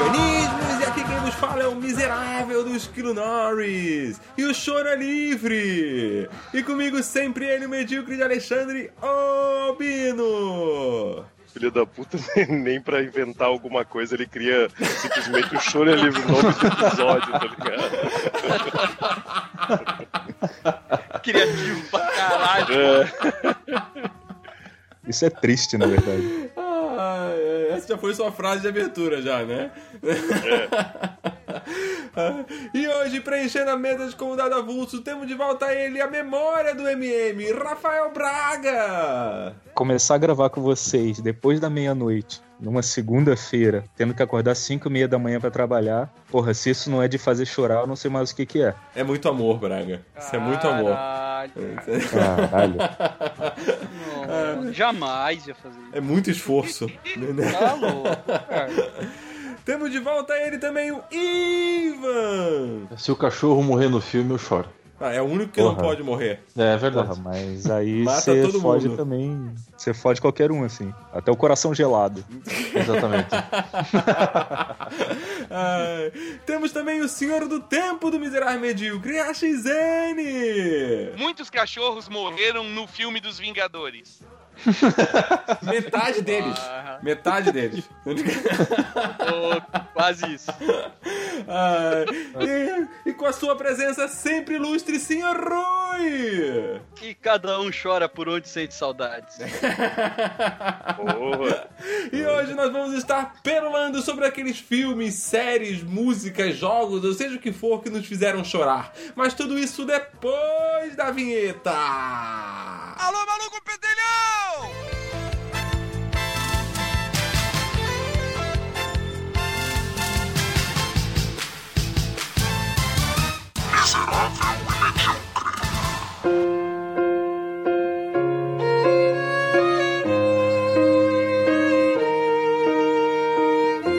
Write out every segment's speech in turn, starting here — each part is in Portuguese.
organismos! E aqui quem nos fala é o miserável do Esquilo Norris! E o choro é livre! E comigo sempre ele, o medíocre de Alexandre Albino! Filho da puta, nem, pra inventar alguma coisa, ele cria simplesmente o choro é livre o nome do episódio, tá ligado? Criativo pra caralho. É, Isso é triste, na verdade. É, essa já foi sua frase de abertura, já, né? Ah, e hoje, preenchendo a mesa de convidado avulso, temos de volta ele, a memória do MM, Rafael Braga! Começar a gravar com vocês depois da meia-noite, numa segunda-feira, tendo que acordar 5 e meia da manhã pra trabalhar. Porra, se isso não é de fazer chorar, eu não sei mais o que que é. É muito amor, Braga. Isso é muito amor. Caralho. Caralho. Não, jamais ia fazer isso. É muito esforço. Tá louco, cara. Temos de volta ele também, o Ivan! Se o cachorro morrer no filme, eu choro. Ah, é o único que não Porra. pode morrer. É, é verdade. Porra, mas aí você fode mundo. também. Você fode qualquer um, assim. Até o coração gelado. Exatamente. Ai, temos também o Senhor do Tempo do Miserável Medíocre, a XN! Muitos cachorros morreram no filme dos Vingadores. Metade deles. Ah, Metade deles. ô, quase isso. Ai, e, e com a sua presença sempre ilustre, Senhor Rui! E cada um chora por onde sente saudades. E hoje nós vamos estar perolando sobre aqueles filmes, séries, músicas, jogos, ou seja o que for que nos fizeram chorar. Mas tudo isso depois da vinheta! Alô, maluco pedelhão!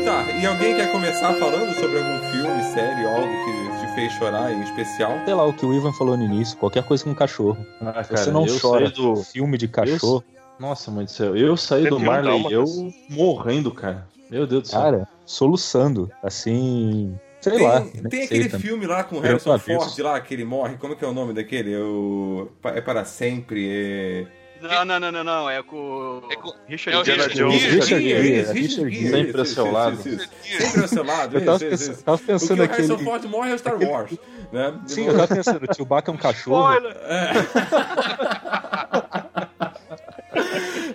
Tá, e alguém quer começar falando sobre algum filme, série, algo que te fez chorar em especial? Sei lá, o que o Ivan falou no início, qualquer coisa com cachorro. Ah, Se você não chora do... filme de cachorro, Nossa, mãe do céu. Eu saí Você do Marley eu morrendo, cara. Meu Deus do céu. cara, soluçando. Assim. Sei tem lá. tem nem sei aquele também. filme lá com o Harrison. Ford lá, que ele morre, como é que é o nome daquele? O... É para sempre, é... Não, não, não, não, não. É com É com- Richard é o Richard Jones. Gere. Richard Gere, Richard Richard Gere. Sempre ao seu lado. isso, isso. Sempre ao seu lado, Eu tava isso, pensando, isso. tava O que pensando o Harrison aquele. Ford morre é o Star Wars, né? Sim, eu tava pensando, o Chewbacca é um cachorro.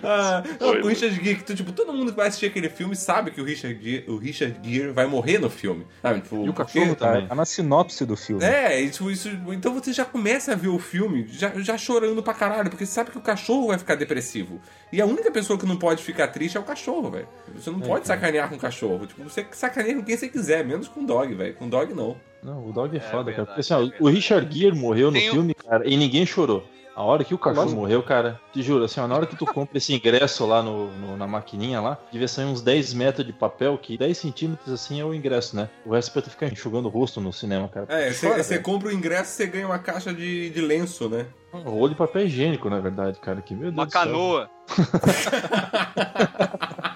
Ah, Foi, o Richard Gere, que, tipo, todo mundo que vai assistir aquele filme sabe que o Richard Gere, o Richard Gere vai morrer no filme. Sabe? Tipo, E o porque- cachorro também. Tá na sinopse do filme. É, isso, isso, então você já começa a ver o filme já, já chorando pra caralho, porque você sabe que o cachorro vai ficar depressivo. E a única pessoa que não pode ficar triste é o cachorro, velho. Você não pode sacanear com o cachorro. Tipo, você sacaneia com quem você quiser, menos com o dog, velho. Com dog não. Não, o dog é, foda, verdade, cara. Porque, assim, ó, o Richard Gere morreu no Tem um- filme, cara, e ninguém chorou. A hora que o cachorro morreu, cara, te juro, assim, ó, na hora que tu compra esse ingresso lá no, no- na maquininha lá, devia sair uns 10 metros de papel, que 10 centímetros assim é o ingresso, né? O resto é pra tu ficar enxugando o rosto no cinema, cara. É, você, compra o ingresso e você ganha uma caixa de, de lenço, né? Um rolo de papel higiênico, na verdade, cara. Que meu Deus Uma do céu. canoa.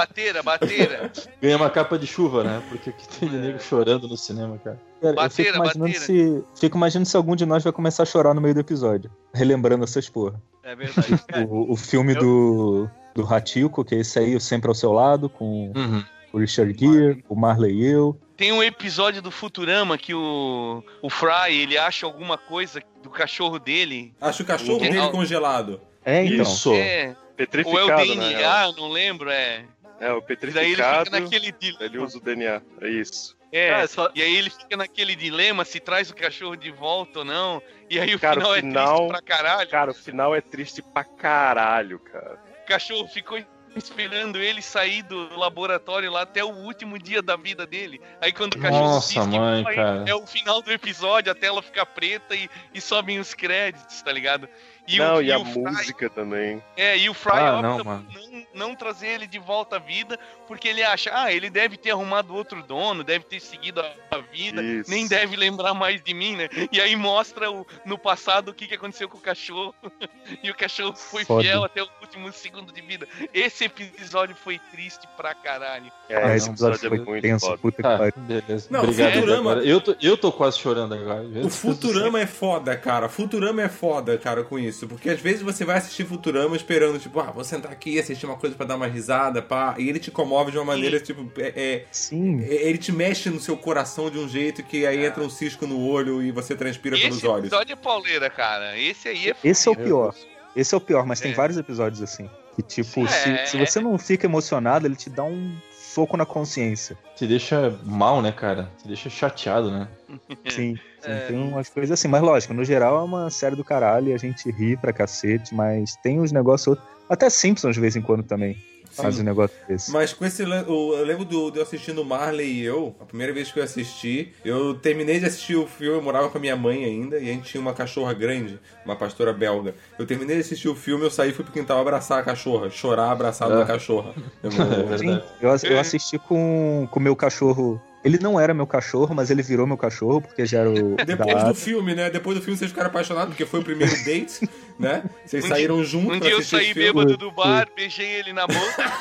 Bateira, bateira. Ganha uma capa de chuva, né? Porque aqui tem de nego chorando no cinema, cara. Cara, eu Bateira, fico imaginando, bateira. se, fico imaginando se algum de nós vai começar a chorar no meio do episódio. Relembrando essas porra. É verdade. cara. O, o filme eu- do, do Ratico, que é esse aí, o Sempre ao Seu Lado, com Uhum. o Richard Gere, o Marley e eu. Tem um episódio do Futurama que o, o Fry, ele acha alguma coisa do cachorro dele. Acho o cachorro Tem- dele congelado. É, então. Isso. É, ou é Petrificado, o né? DNA, eu não lembro, é. É, o E daí ele petrificado, fica naquele dilema. ele usa o DNA. É isso. É, Cara, só- e aí ele fica naquele dilema se traz o cachorro de volta ou não. E aí o Cara, o final é final- triste pra caralho. Cara, o final é triste pra caralho, cara. O cachorro ficou esperando ele sair do laboratório lá até o último dia da vida dele. Aí quando o cachorro Nossa, diz que mãe, é o final do episódio, a tela fica preta e, e sobem os créditos, tá ligado? E não, o, e a o Fry- música também. É, e o Fry Ah, opta não, por mano. não, não trazer ele de volta à vida, porque ele acha, ah, ele deve ter arrumado outro dono, deve ter seguido a, a vida, Isso. nem deve lembrar mais de mim, né? E aí mostra o, no passado o que, que aconteceu com o cachorro. e o cachorro foi Foda. fiel até o último segundo de vida. Esse episódio foi triste pra caralho. É, Ah, esse não, episódio episódio é foi muito tenso, foda. puta que pariu. beleza. Não, Obrigado. Futurama-. Eu, tô, eu tô quase chorando agora. O Futurama é foda, cara. Futurama é foda, cara, com isso. Porque às vezes você vai assistir Futurama esperando, tipo, ah, vou sentar aqui e assistir uma coisa pra dar uma risada, pá. E ele te comove de uma maneira, tipo, é, é- Sim. é- ele te mexe no seu coração de um jeito que aí entra um cisco no olho e você transpira pelos Esse olhos. episódio é pauleira, cara. Esse aí é Esse é o pior. Esse é o pior, mas tem É. vários episódios assim. Que, tipo, É. se, se você não fica emocionado, ele te dá um soco na consciência. Te deixa mal, né, cara? Te deixa chateado, né? Sim. sim, É. Tem umas coisas assim. Mas lógico, no geral é uma série do caralho e a gente ri pra cacete, mas tem uns negócios. outros- Até Simpsons de vez em quando também faz um negócio desse. Mas com esse. Eu lembro do, de eu assistindo Marley e eu, a primeira vez que eu assisti, eu terminei de assistir o filme, eu morava com a minha mãe ainda, e a gente tinha uma cachorra grande, uma pastora belga. Eu terminei de assistir o filme, eu saí e fui pro quintal abraçar a cachorra, chorar abraçado Ah. da cachorra. Eu- É eu, ass- eu assisti com o meu cachorro. Ele não era meu cachorro, mas ele virou meu cachorro, porque já era o. Depois da- do filme, né? Depois do filme vocês ficaram apaixonados, porque foi o primeiro date, né? Vocês Um saíram juntos Um dia eu saí bêbado do bar, beijei ele na boca.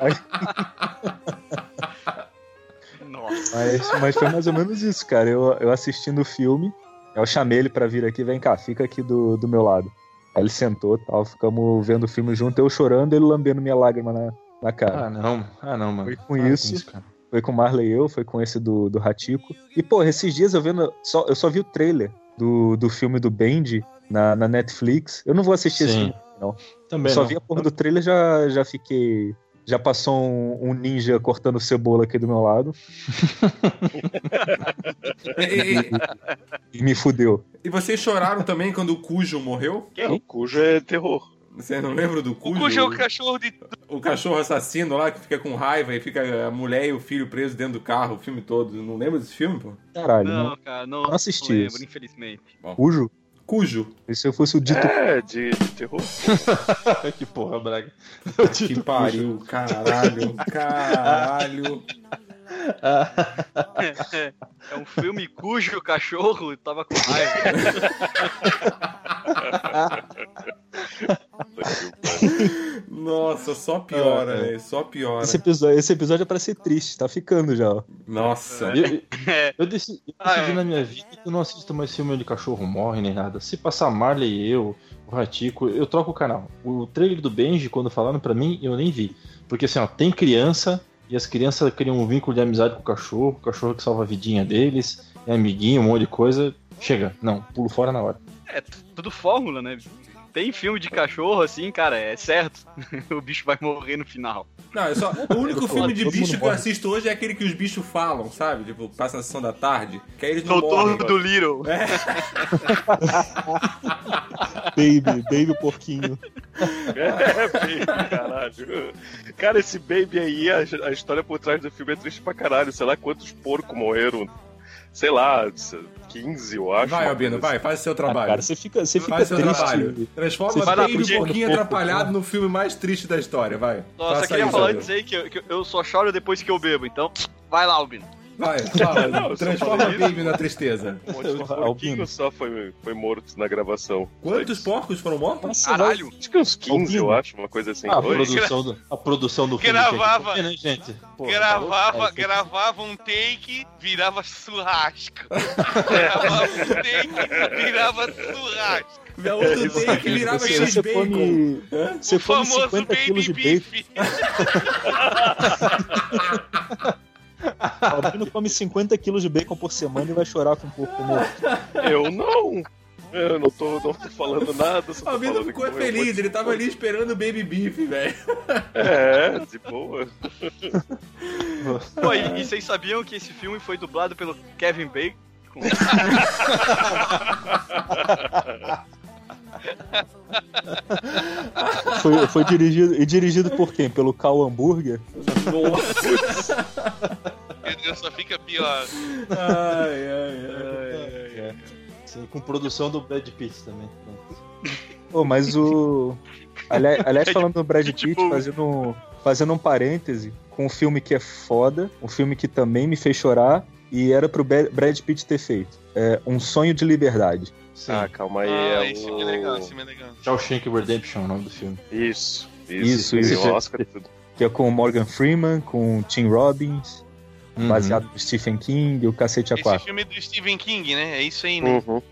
Nossa. Mas, mas foi mais ou menos isso, cara. Eu, eu assistindo o filme, eu chamei ele pra vir aqui, vem cá, fica aqui do, do meu lado. Aí ele sentou tal, ficamos vendo o filme junto, eu chorando, ele lambendo minha lágrima na, na cara. Ah, não. Ah, não, mano. Foi com Para isso. cara. Foi com o Marley e eu, foi com esse do, do Ratico. E, pô, esses dias eu vendo. Só, eu só vi o trailer do, do filme do Bendy na, na Netflix. Eu não vou assistir esse Sim. filme, não. Também só não. vi a porra do trailer já já fiquei. Já passou um, um ninja cortando cebola aqui do meu lado E, e- e me fudeu. e vocês choraram também quando o Cujo morreu? O cujo é terror. Vocês não lembram do O Cujo? cujo é o cachorro de. O cachorro assassino lá que fica com raiva e fica a mulher e o filho presos dentro do carro o filme todo. Não lembra desse filme, pô? Caralho, Não, não. cara, não, Não assisti lembro, isso. infelizmente. Cujo? Cujo. E se eu fosse o dito. É, de, de terror. que porra, Braga. Que pariu, caralho, caralho. É um filme cujo cachorro tava com raiva. Nossa, só piora, É, é. né? Só piora. Esse episódio, esse episódio é pra ser triste, tá ficando já, ó. Nossa. Eu, eu- É. eu decidi, eu Ah, decidi é. na minha vida que eu não assisto mais filme onde cachorro morre nem nada. Se passar Marley e eu, o Ratico, eu troco o canal. O trailer do Benji, quando falaram pra mim, eu nem vi. Porque assim, ó, tem criança e as crianças criam um vínculo de amizade com o cachorro, o cachorro que salva a vidinha deles, é amiguinho, um monte de coisa. Chega, não, pulo fora na hora. É tudo fórmula, né? Tem filme de cachorro assim, cara, é certo. o bicho vai morrer no final. Não, é só. O único filme de bicho que eu assisto hoje é aquele que os bichos falam, sabe? Tipo, passa na sessão da tarde. Que aí eles não Doutor morrem. do Little. Baby, baby porquinho. É, baby, caralho. Cara, esse baby aí, a, a história por trás do filme é triste pra caralho. Sei lá quantos porcos morreram. Sei lá, 15, eu acho. Vai, Albino, vai, faz o seu Ah, trabalho. cara, você fica, você fica Faz seu triste. trabalho. Transforma Você Baby um pouquinho pouco, atrapalhado no filme mais triste da história, vai. Nossa, Faça eu queria isso, falar antes aí que eu, que eu só choro depois que eu bebo, então vai lá, Albino. Vai, fala. Não, Transforma falei Baby na tristeza. Um monte de Albino. porquinho só foi, foi morto na gravação. Quantos porcos foram mortos? Nossa, Caralho. Acho que uns 15, eu acho, uma coisa assim. Ah, a, produção do, a produção do filme. Gravava. tinha que- né, gente? Porra, gravava, tá gravava um take, virava churrasco. gravava um take, virava churrasco. Vai outro take que virava você bacon. come, você O famoso 50 quilos baby de bacon. beef. Albino come 50 quilos de bacon por semana e vai chorar com um porco morto. Eu não. Eu não tô, não tô falando nada. Só O tô Albino ficou feliz, ele tava ali esperando o Baby Beef, velho. É, de boa. Pô, e, e vocês sabiam que esse filme foi dublado pelo Kevin Bacon? foi, foi dirigido, e dirigido por quem? Pelo Cal Hamburger? Deus, só fica pior. Ai, ai, ai. Sim, com produção do Brad Pitt também. Pô, mas o. Aliás, aliás, falando do Brad Pitt, Tipo- fazendo, fazendo um parêntese, com um filme que é foda, um filme que também me fez chorar, e era pro Brad Pitt ter feito. É Um Sonho de Liberdade. Sim. Ah, calma aí. Ah, é esse o... filme é legal, esse filme é legal. Shawshank Redemption é o nome do filme. Isso, Isso, isso. isso. Esse Oscar e tudo. Que é com o Morgan Freeman, com o Tim Robbins, Uhum. baseado no Stephen King, o cacete Esse A4. filme é do Stephen King, né? É isso aí, né? Uhum.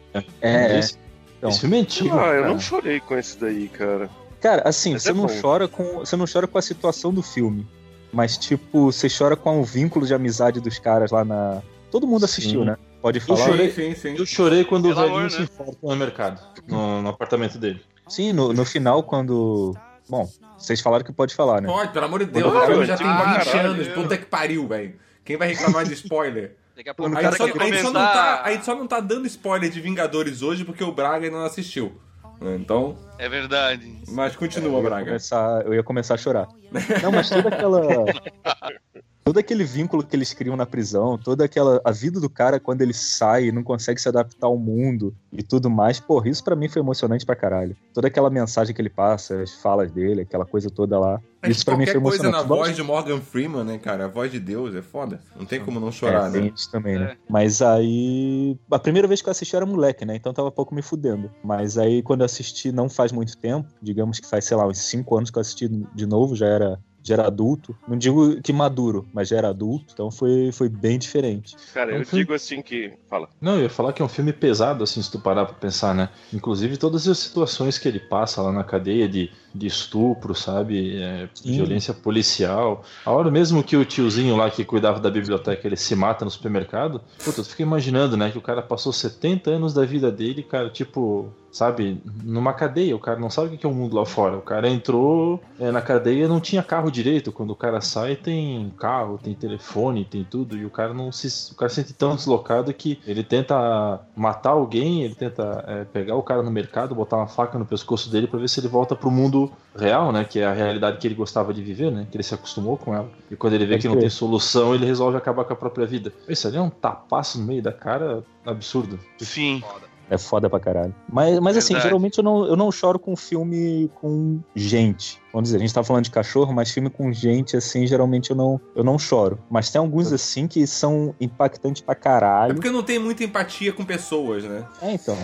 É, esse, então. esse filme é antigo. Ah, eu cara. não chorei com esse daí, cara. Cara, assim, Mas você é não bom. chora com. Você não chora com a situação do filme. Mas, tipo, você chora com o vínculo de amizade dos caras lá na. Todo mundo assistiu, Sim. né? Pode Eu falar. chorei. Sim, sim. Eu chorei quando Pelo o velhinho amor, se né? enforca no mercado, no, no apartamento dele. Sim, no, no final, quando. Bom, vocês falaram que pode falar, né? Pode, pelo amor de Deus. O filme já eu tem digo, 20 caralho. anos. Puta que pariu, velho. Quem vai reclamar de spoiler? Daqui a pouco A gente, só, a gente só não tá, a gente só não tá dando spoiler de Vingadores hoje porque o Braga ainda não assistiu. Então, É verdade. mas continua, eu, Braga. começar, eu ia começar a chorar. Não, mas toda aquela. Todo aquele vínculo que eles criam na prisão, toda aquela. A vida do cara quando ele sai e não consegue se adaptar ao mundo e tudo mais, porra, isso pra mim foi emocionante pra caralho. Toda aquela mensagem que ele passa, as falas dele, aquela coisa toda lá. Mas Isso pra mim foi qualquer coisa emocionante. na voz de Morgan Freeman, né, cara? A voz de Deus é foda. Não tem como não chorar, é, tem né? isso também, né? É. Mas aí. A primeira vez que eu assisti eu era moleque, né? Então tava pouco me fudendo. Mas aí quando eu assisti não faz muito tempo, digamos que faz, sei lá, uns 5 anos que eu assisti de novo, já era. Já era adulto, não digo que maduro, mas já era adulto, então foi, foi bem diferente. Cara, eu Não foi- digo assim que. Fala. Não, eu ia falar que é um filme pesado, assim, se tu parar pra pensar, né? Inclusive todas as situações que ele passa lá na cadeia de, de estupro, sabe? É, violência policial. A hora mesmo que o tiozinho lá que cuidava da biblioteca, ele se mata no supermercado, puta, eu fico imaginando, né? Que o cara passou 70 anos da vida dele, cara, tipo, sabe? Numa cadeia, o cara não sabe o que é o mundo lá fora. O cara entrou é, na cadeia e não tinha carro direito. Quando o cara sai, tem carro, tem telefone, tem tudo. E o cara não se. O cara se sente tão deslocado que ele tenta matar alguém, ele tenta é, pegar o cara no mercado, botar uma faca no pescoço dele pra ver se ele volta pro mundo real, né? Que é a realidade que ele gostava de viver, né? Que ele se acostumou com ela. E quando ele vê Pode que não crer. tem solução, ele resolve acabar com a própria vida. Isso ali é um tapaço no meio da cara absurdo. Sim. É foda pra caralho. Mas, mas assim, geralmente eu não, eu não choro com filme com gente. Vamos dizer, a gente tá falando de cachorro, mas filme com gente, assim, geralmente eu não, eu não choro. Mas tem alguns, assim, que são impactantes pra É caralho. porque eu não tenho muita empatia com pessoas, né? É, então.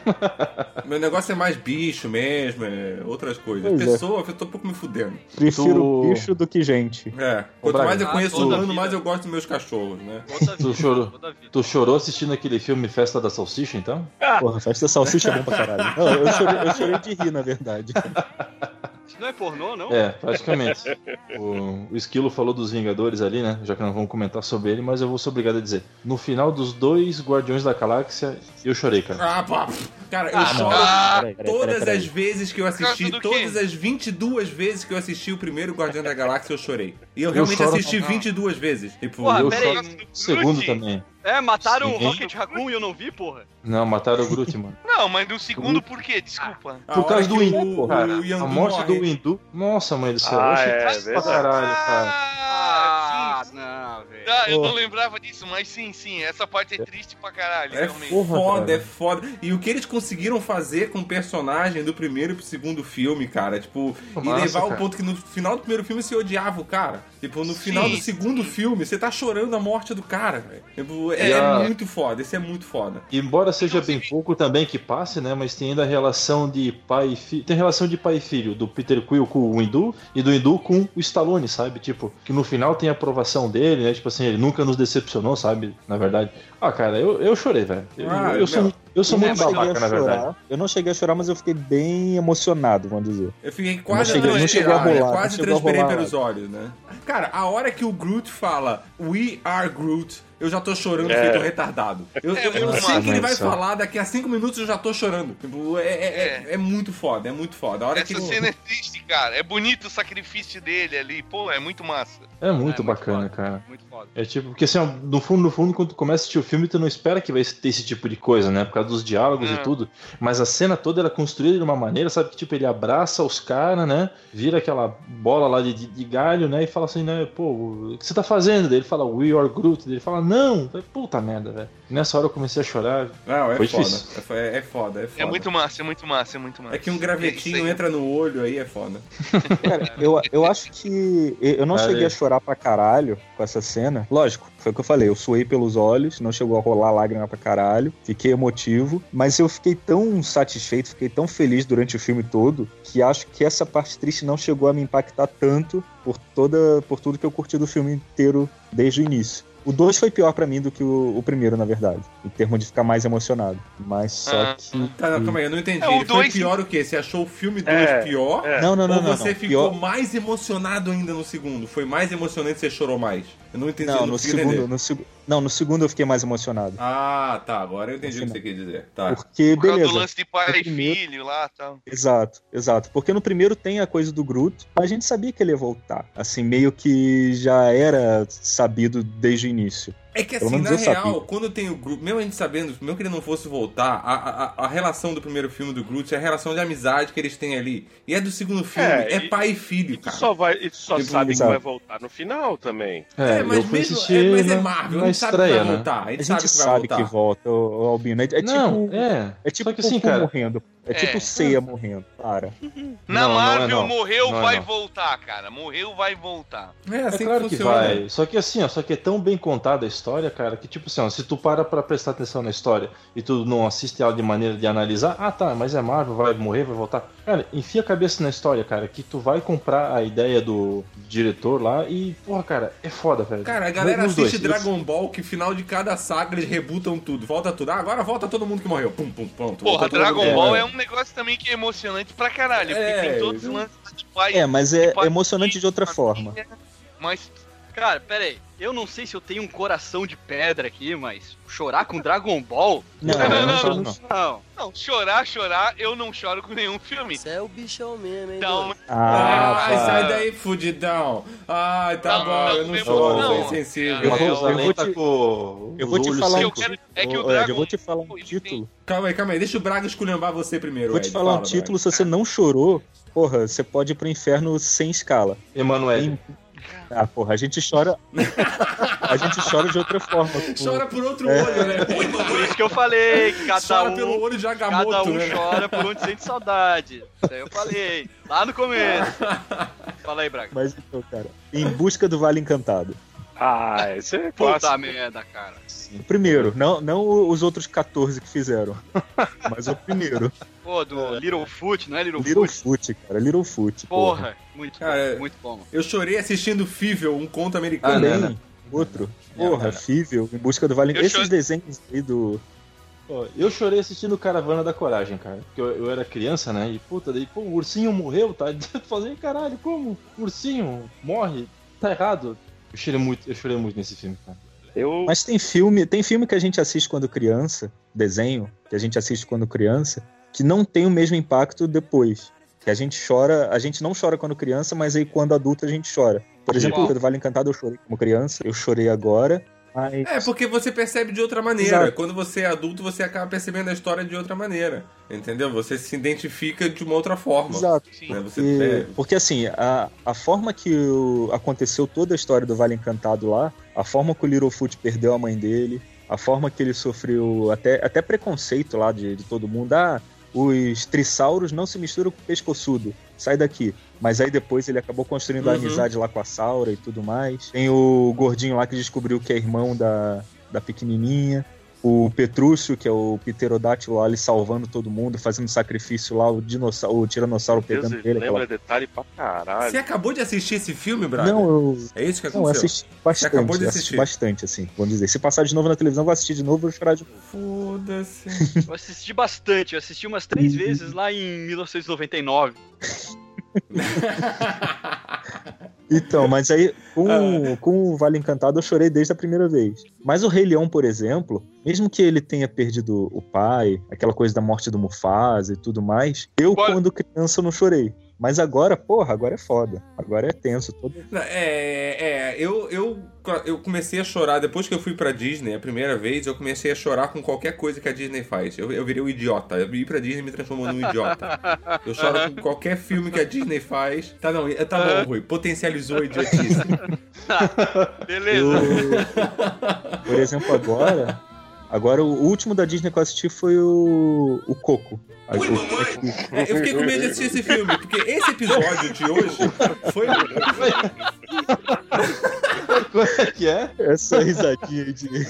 Meu negócio é mais bicho mesmo, é outras coisas. Pois é. Pessoa, eu tô um pouco me fudendo. Prefiro Tu- bicho do que gente. É. Quanto mais eu Ah, conheço o toda humano, mais eu gosto dos meus cachorros, né? Tu chorou? Tu chorou assistindo aquele filme Festa da Salsicha, então? Porra, festa salsicha é bom pra caralho. Não, eu chorei, eu chorei de rir, na verdade. Isso não é pornô, não? É, praticamente. o, o Esquilo falou dos Vingadores ali, né? Já que não vamos comentar sobre ele, mas eu vou ser obrigado a dizer. No final dos dois Guardiões da Galáxia, eu chorei, cara. Ah, pá. Cara, eu Ah, choro Ah, Peraí, peraí, todas peraí, peraí. as vezes que eu assisti, do quê? todas as 22 vezes que eu assisti o primeiro Guardião da Galáxia, eu chorei. E eu Eu realmente choro- assisti Não. 22 vezes. Tipo, Porra, eu choro no segundo também. É, mataram o. Rocket Raccoon e eu não vi, porra. Não, mataram o Groot, mano. Não, mas no segundo por quê? Desculpa. a Por causa do Windu, o, cara. A morte morre. do Windu. Nossa, mãe do céu. Ah, eu achei é, pra verdade. caralho, cara. Ah, Ah, sim. não, velho. Ah, eu não lembrava disso, mas sim, sim. Essa parte é triste pra caralho, É realmente. Foda, é foda. E o que eles conseguiram fazer com o personagem do primeiro pro segundo filme, cara, tipo, e Massa, levar ao cara. ponto que no final do primeiro filme você odiava o cara. Tipo, no Sim. final do segundo filme, você tá chorando a morte do cara, velho. Tipo, é, E a- muito foda, esse é muito foda. Embora seja bem pouco também que passe, né? Mas tem ainda a relação de pai e filho. Tem relação de pai e filho, do Peter Quill com o Windu e do Windu com o Stallone, sabe? Tipo, que no final tem a aprovação dele, né? Tipo assim, ele nunca nos decepcionou, sabe? Na verdade. Ah, cara, eu, eu chorei, velho. Eu, Ah, eu sou, não. eu sou Eu muito não cheguei babaca, na verdade. Eu não cheguei a chorar, mas eu fiquei bem emocionado, vamos dizer. Eu fiquei quase cheguei- a não cheguei a transpirar, rolar, quase não transpirei pelos olhos, né? Cara, a hora que o Groot fala We are Groot, eu já tô chorando É. feito retardado. Eu, eu, eu muito sei que ele vai falar, daqui a cinco minutos eu já tô chorando. Tipo, é, é, é, é muito foda, é muito foda. A hora que Essa ele... cena é triste, cara. É bonito o sacrifício dele ali. Pô, é muito massa. É muito É, muito bacana, foda. cara. Muito foda. É tipo, porque assim, ó, no fundo, no fundo, quando tu começa a assistir o filme, tu não espera que vai ter esse tipo de coisa, né? Por causa dos diálogos É. e tudo. Mas a cena toda ela é construída de uma maneira, sabe? Que tipo, ele abraça os caras, né? Vira aquela bola lá de, de, de galho, né? E fala assim, né? Pô, o que você tá fazendo? Daí ele fala, We are Groot. Daí ele fala, não. Puta merda, velho. Nessa hora eu comecei a chorar. Não, é Foi foda. difícil. É, é, é foda, é foda. É muito massa, é muito massa, é muito massa. É que um gravetinho aí. entra no olho aí é foda. Cara, eu, eu acho que. Eu não Cara, cheguei é. a chorar pra caralho com essa cena. Lógico, foi o que eu falei. Eu suei pelos olhos, não chegou a rolar lágrima pra caralho. Fiquei emotivo. Mas eu fiquei tão satisfeito, fiquei tão feliz durante o filme todo, que acho que essa parte triste não chegou a me impactar tanto por, toda, por tudo que eu curti do filme inteiro desde o início. O 2 foi pior pra mim do que o, o primeiro, na verdade. Em termos de ficar mais emocionado. Mas só Ah. que. Tá, não, calma aí, eu não entendi. É, o Ele foi dois- pior o quê? Você achou o filme 2 É, pior? é. Não, não, não, ou não. você não. ficou Pior- mais emocionado ainda no segundo? Foi mais emocionante e você chorou mais? Eu não entendi, Não, não no segundo, no, não, no segundo eu fiquei mais emocionado. Ah, tá. Agora eu entendi o que você quer dizer. Tá. Porque, Por causa beleza. do lance de pai e primeiro- filho lá e tal. Exato, exato. Porque no primeiro tem a coisa do Groot, mas a gente sabia que ele ia voltar. Assim, meio que já era sabido desde o início. É que assim, na real, sabia. quando tem o Groot, mesmo a gente sabendo, mesmo que ele não fosse voltar, a, a, a relação do primeiro filme do Groot é a relação de amizade que eles têm ali. E é do segundo filme, é, É, e- pai e filho, E tu cara. só, vai, e tu só Tipo, sabe que vai voltar no final também. É, É, mas mesmo- assistir é, mas é Marvel, na a gente sabe que estreia, vai né? voltar. A A gente, sabe que vai sabe que volta, ô, Albino. É, é não, tipo. é. É tipo Só que assim, cara. morrendo. É tipo É. Ceia morrendo. Para. Na Não, não é Marvel, não. morreu, Não é vai voltar, cara. Morreu, vai voltar. É É assim claro que funciona. vai. Só que assim, ó, só que é tão bem contada a história, cara, que tipo assim, ó, se tu para pra prestar atenção na história e tu não assiste ela de maneira de analisar, ah tá, mas é Marvel, vai morrer, vai voltar. Cara, enfia a cabeça na história, cara, que tu vai comprar a ideia do diretor lá e, porra, cara, é foda, velho. Cara, a galera Nos assiste dois. Dragon Ball que final de cada saga eles rebutam tudo. Volta tudo. Ah, agora volta todo mundo que morreu. Pum, pum, pronto. Porra, Dragon mundo. Ball é um negócio também que é emocionante pra caralho. Porque É, tem todos os lances de pai. É, mas é pai, emocionante de outra forma. família, Mas Cara, pera aí. Eu não sei se eu tenho um coração de pedra aqui, mas chorar com Dragon Ball? Não, Não, não, não, não, não. não. Chorar, chorar, eu não choro com nenhum filme. Você é o bichão mesmo, hein? Então? Ah, Ai, sai daí, fudidão. Ai, tá Não, bom, não, eu não choro, não. sou insensível. Eu vou- eu vou tá te- eu vou os te falar eu um quero, é que o Dragon eu vou te falar um título. Calma aí, calma aí. Deixa o Braga esculhambar você primeiro, Vou te falar um título, se você não chorou, porra, você pode ir pro inferno sem escala. Emanuel. Ah, porra, a gente chora. a gente chora de outra forma. Tipo, Chora por outro É. olho, né? Por isso que eu falei que cada Chora um, pelo olho de Agamotto, cada um né? chora por onde sente saudade. Isso aí eu falei. Lá no começo. Fala aí, Braga. Mas então, cara, em busca do Vale Encantado. Ah, esse é Puta clássico. merda, cara. O primeiro, não, não os outros 14 que fizeram, mas o primeiro. Pô, do Littlefoot, não é Littlefoot? Littlefoot, cara, Littlefoot. Porra, muito Cara, bom, muito bom. Eu chorei assistindo Fível, um conto americano. Também, né, né? outro. Porra, não. Fível, em busca do Vale Eu Esses choro- desenhos aí do. Pô, eu chorei assistindo Caravana da Coragem, cara. Porque eu, eu era criança, né? E puta, daí, pô, o ursinho morreu, tá? Eu falei, caralho, como? O ursinho morre? Tá errado. Eu chorei muito, eu chorei muito nesse filme, cara. Eu, Mas tem filme, tem filme que a gente assiste quando criança, desenho, que a gente assiste quando criança, que não tem o mesmo impacto depois. Que a gente chora, a gente não chora quando criança, mas aí quando adulto a gente chora. Por exemplo, o Vale Encantado eu chorei como criança, eu chorei agora, mas É, porque você percebe de outra maneira. Exato. Quando você é adulto, você acaba percebendo a história de outra maneira. Entendeu? Você se identifica de uma outra forma. Exato. Sim. Né? Você, E- é, porque assim, a, a forma que o- aconteceu toda a história do Vale Encantado lá, a forma que o Littlefoot perdeu a mãe dele, a forma que ele sofreu até, até preconceito lá de, de todo mundo. Ah, os trissauros não se misturam com o pescoçudo. Sai daqui. Mas aí depois ele acabou construindo a Uhum. amizade lá com a Saura e tudo mais. Tem o gordinho lá que descobriu que é irmão da, da pequenininha. O Petrúcio, que é o pterodátilo lá, ele salvando todo mundo, fazendo sacrifício lá, o, dinossauro, o tiranossauro Deus, pegando ele ele. lembra aquela- detalhe pra caralho. Você acabou de assistir esse filme, Braga? Não, eu, É isso que não, eu aconteceu? assisti bastante. acabou de eu assistir. assisti bastante, assim, vamos dizer. Se passar de novo na televisão, vou assistir de novo e vou chorar de novo. Foda-se. Eu assisti bastante, eu assisti umas três vezes lá em 1999. Então, mas aí, com, Ah. com o Vale Encantado, eu chorei desde a primeira vez. Mas o Rei Leão, por exemplo, mesmo que ele tenha perdido o pai, aquela coisa da morte do Mufasa e tudo mais, eu, Qual- quando criança, não chorei. Mas agora, porra, agora é foda. Agora é tenso. Todo... É, é, eu, eu, eu comecei a chorar depois que eu fui pra Disney a primeira vez. Eu comecei a chorar com qualquer coisa que a Disney faz. Eu, eu virei um idiota. Eu ir pra Disney me transformou num idiota. Eu choro com qualquer filme que a Disney faz. Tá, não, tá bom, Rui. Potencializou a idiotice. Beleza. Eu- Por exemplo, agora. Agora, o último da Disney que eu assisti foi o. O Coco. Aí, o- É, eu fiquei com medo de assistir esse filme, porque esse episódio de hoje foi. Como é que é? Essa risadinha de. de.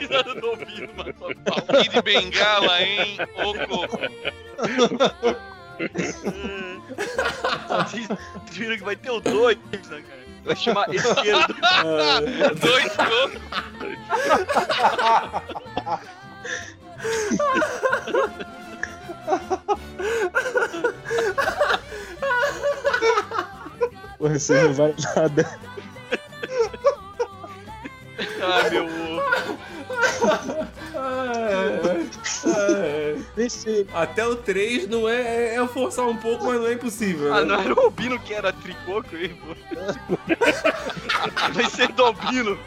Risada do ouvido, mano. Kid Bengala, hein? Oco. Vocês viram que vai ter o dois, né, cara? Vai chamar esquerdo. Dois cocos. Porra, você não vai nada. Ai, meu ovo. Nem sei. Até o 3 não é, é forçar um pouco, mas não é impossível. Ah, né? não era o Albino que era tricoco aí, pô. Vai ser do Albino.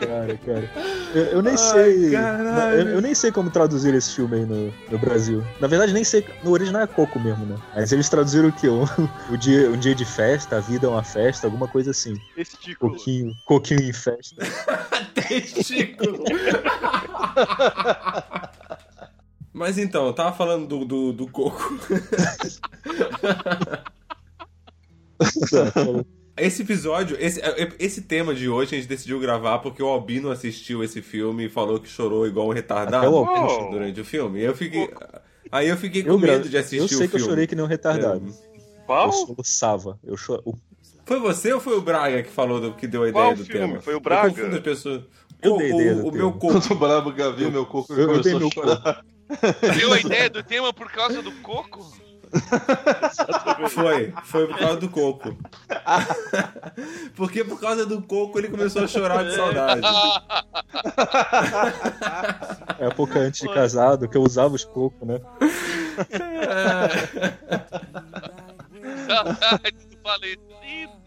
Cara, cara. Eu, eu nem sei. caralho. Eu, eu nem sei como traduzir esse filme aí no, no Brasil. Na verdade, nem sei. No original é Coco mesmo, né? Mas eles traduziram o quê? O, o dia, um dia de festa, a vida é uma festa, alguma coisa assim. Tico. Coquinho, coquinho em festa. Testículo. Mas então, eu tava falando do, do, do coco. Esse episódio, esse, esse tema de hoje a gente decidiu gravar porque o Albino assistiu esse filme e falou que chorou igual um Até retardado durante o filme. E eu fiquei. Aí eu fiquei com Eu, gra- medo de assistir eu o sei que eu filme. chorei que nem um retardado. Qual? Eu soluçava. Eu choro. o- Foi você ou foi o Braga que falou do, que deu a Qual ideia do filme? tema? Foi o Braga? Eu confundo as pessoas. Eu o, dei ideia do o, o meu tema. coco. Quando o meu coco eu- eu dei começou a chorar. Deu a ideia do tema por causa do coco? Foi, foi por causa do coco. Porque por causa do coco ele começou a chorar de saudade. É época antes de casado, que eu usava os cocos, né? Saudades do falecido.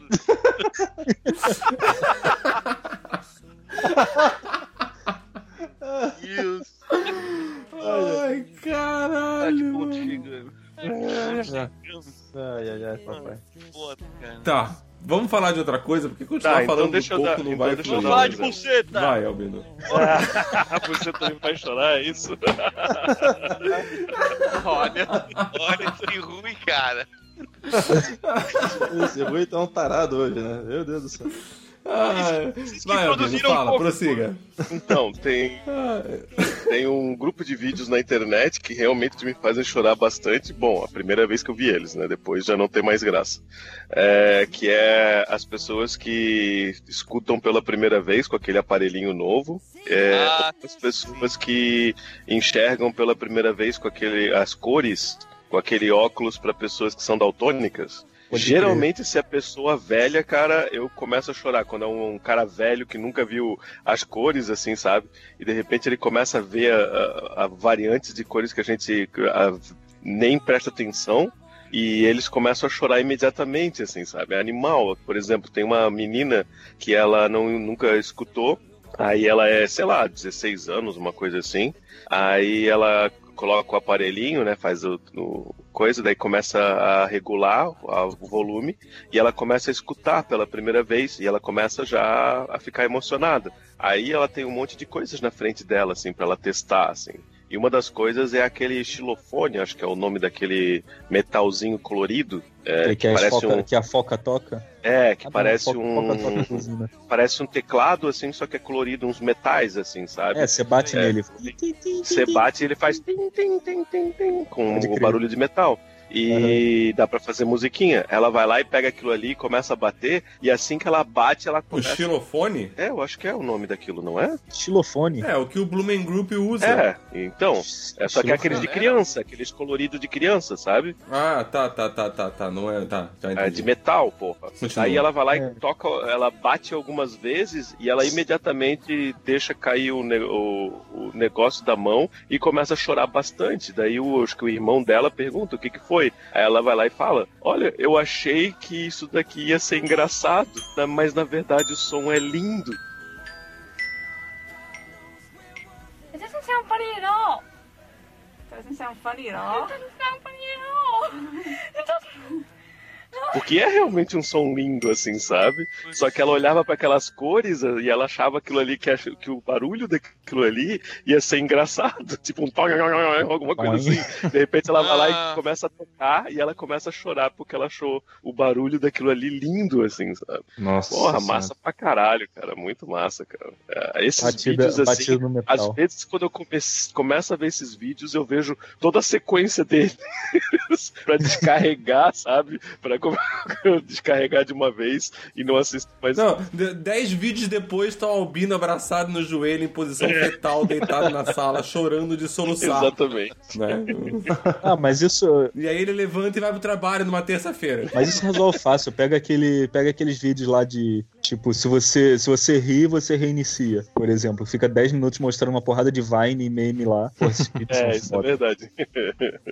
Tá, vamos falar de outra coisa, porque continuar Tá, então falando deixa do eu coco dar- não então vai deixa eu Vamos falar um de buceta. Vai, Albino. Você também vai chorar, é isso? Olha, olha que ruim, cara. Esse Rui tá um tarado hoje, né? Meu Deus do céu. Ai, que vai, produziram fala, coco, prossiga. Então, tem, Ai, tem um grupo de vídeos na internet que realmente me fazem chorar bastante. Bom, a primeira vez que eu vi eles, né? Depois já não tem mais graça. É, que é as pessoas que escutam pela primeira vez com aquele aparelhinho novo. É, Ah, as pessoas que enxergam pela primeira vez com aquele as cores, com aquele óculos para pessoas que são daltônicas. Geralmente, se a pessoa velha, cara, eu começo a chorar. Quando é um, cara velho que nunca viu as cores, assim, sabe? E de repente ele começa a ver a, a- a variantes de cores que a gente a- nem presta atenção. E eles começam a chorar imediatamente, assim, sabe? É animal. Por exemplo, tem uma menina que ela não, nunca escutou. Aí ela é, sei lá, 16 anos, uma coisa assim. Aí ela coloca o aparelhinho, né? Faz o, o coisa, daí começa a regular o volume e ela começa a escutar pela primeira vez e ela começa já a ficar emocionada. Aí ela tem um monte de coisas na frente dela, assim, para ela testar, assim. E uma das coisas é aquele xilofone, acho que é o nome daquele metalzinho colorido. É, que, parece foca, um. que a foca toca. É, que Ah, não, parece foca- foca toca um. inclusive. Parece um teclado, assim, só que é colorido, uns metais, assim, sabe? É, você bate É. nele. Você bate e ele faz tim, tim, tim, tim, tim, com o barulho de metal. E dá pra fazer musiquinha. Ela vai lá e pega aquilo ali e começa a bater, e assim que ela bate, ela O começa. xilofone? É, eu acho que é o nome daquilo, não é? Xilofone. É, o que o Blumen Group usa. É, então. É só que é aqueles de Xilofone. criança, aqueles coloridos de criança, sabe? Ah, tá, tá, tá, tá, tá. Não é. Tá, já É de metal, porra. Continua. Aí ela vai lá É. e toca, ela bate algumas vezes e ela imediatamente deixa cair o, ne- o- o negócio da mão e começa a chorar bastante. Daí o, acho que o irmão dela pergunta o que que foi. Aí ela vai lá e fala: Olha, eu achei que isso daqui ia ser engraçado, né, mas na verdade o som é lindo. It doesn't sound funny at all. Doesn't sound funny at all. It doesn't sound funny at all. It doesn't. Porque é realmente um som lindo, assim, sabe? Só que ela olhava para aquelas cores e ela achava aquilo ali, que, que o barulho daquilo ali ia ser engraçado. Tipo um alguma coisa assim. De repente ela vai lá Ah. e começa a tocar e ela começa a chorar porque ela achou o barulho daquilo ali lindo, assim, sabe? Nossa. Porra, Senhora. massa pra caralho, cara. Muito massa, cara. É, esses Batida, vídeos, assim, às vezes, quando eu come- começo a ver esses vídeos, eu vejo toda a sequência deles pra descarregar, sabe? Pra come- descarregar de uma vez e não assistir mais. Não, de- dez vídeos depois tá o Albino abraçado no joelho em posição fetal, deitado na sala, chorando de soluçar. Exatamente. Né? Ah, mas isso, E aí ele levanta e vai pro trabalho numa terça-feira. mas isso resolve fácil. Pega, aquele, pega aqueles vídeos lá de. Tipo, se você, se você ri, você reinicia. Por exemplo, fica 10 minutos mostrando uma porrada de Vine e meme lá. Pô, É, isso é foda. verdade.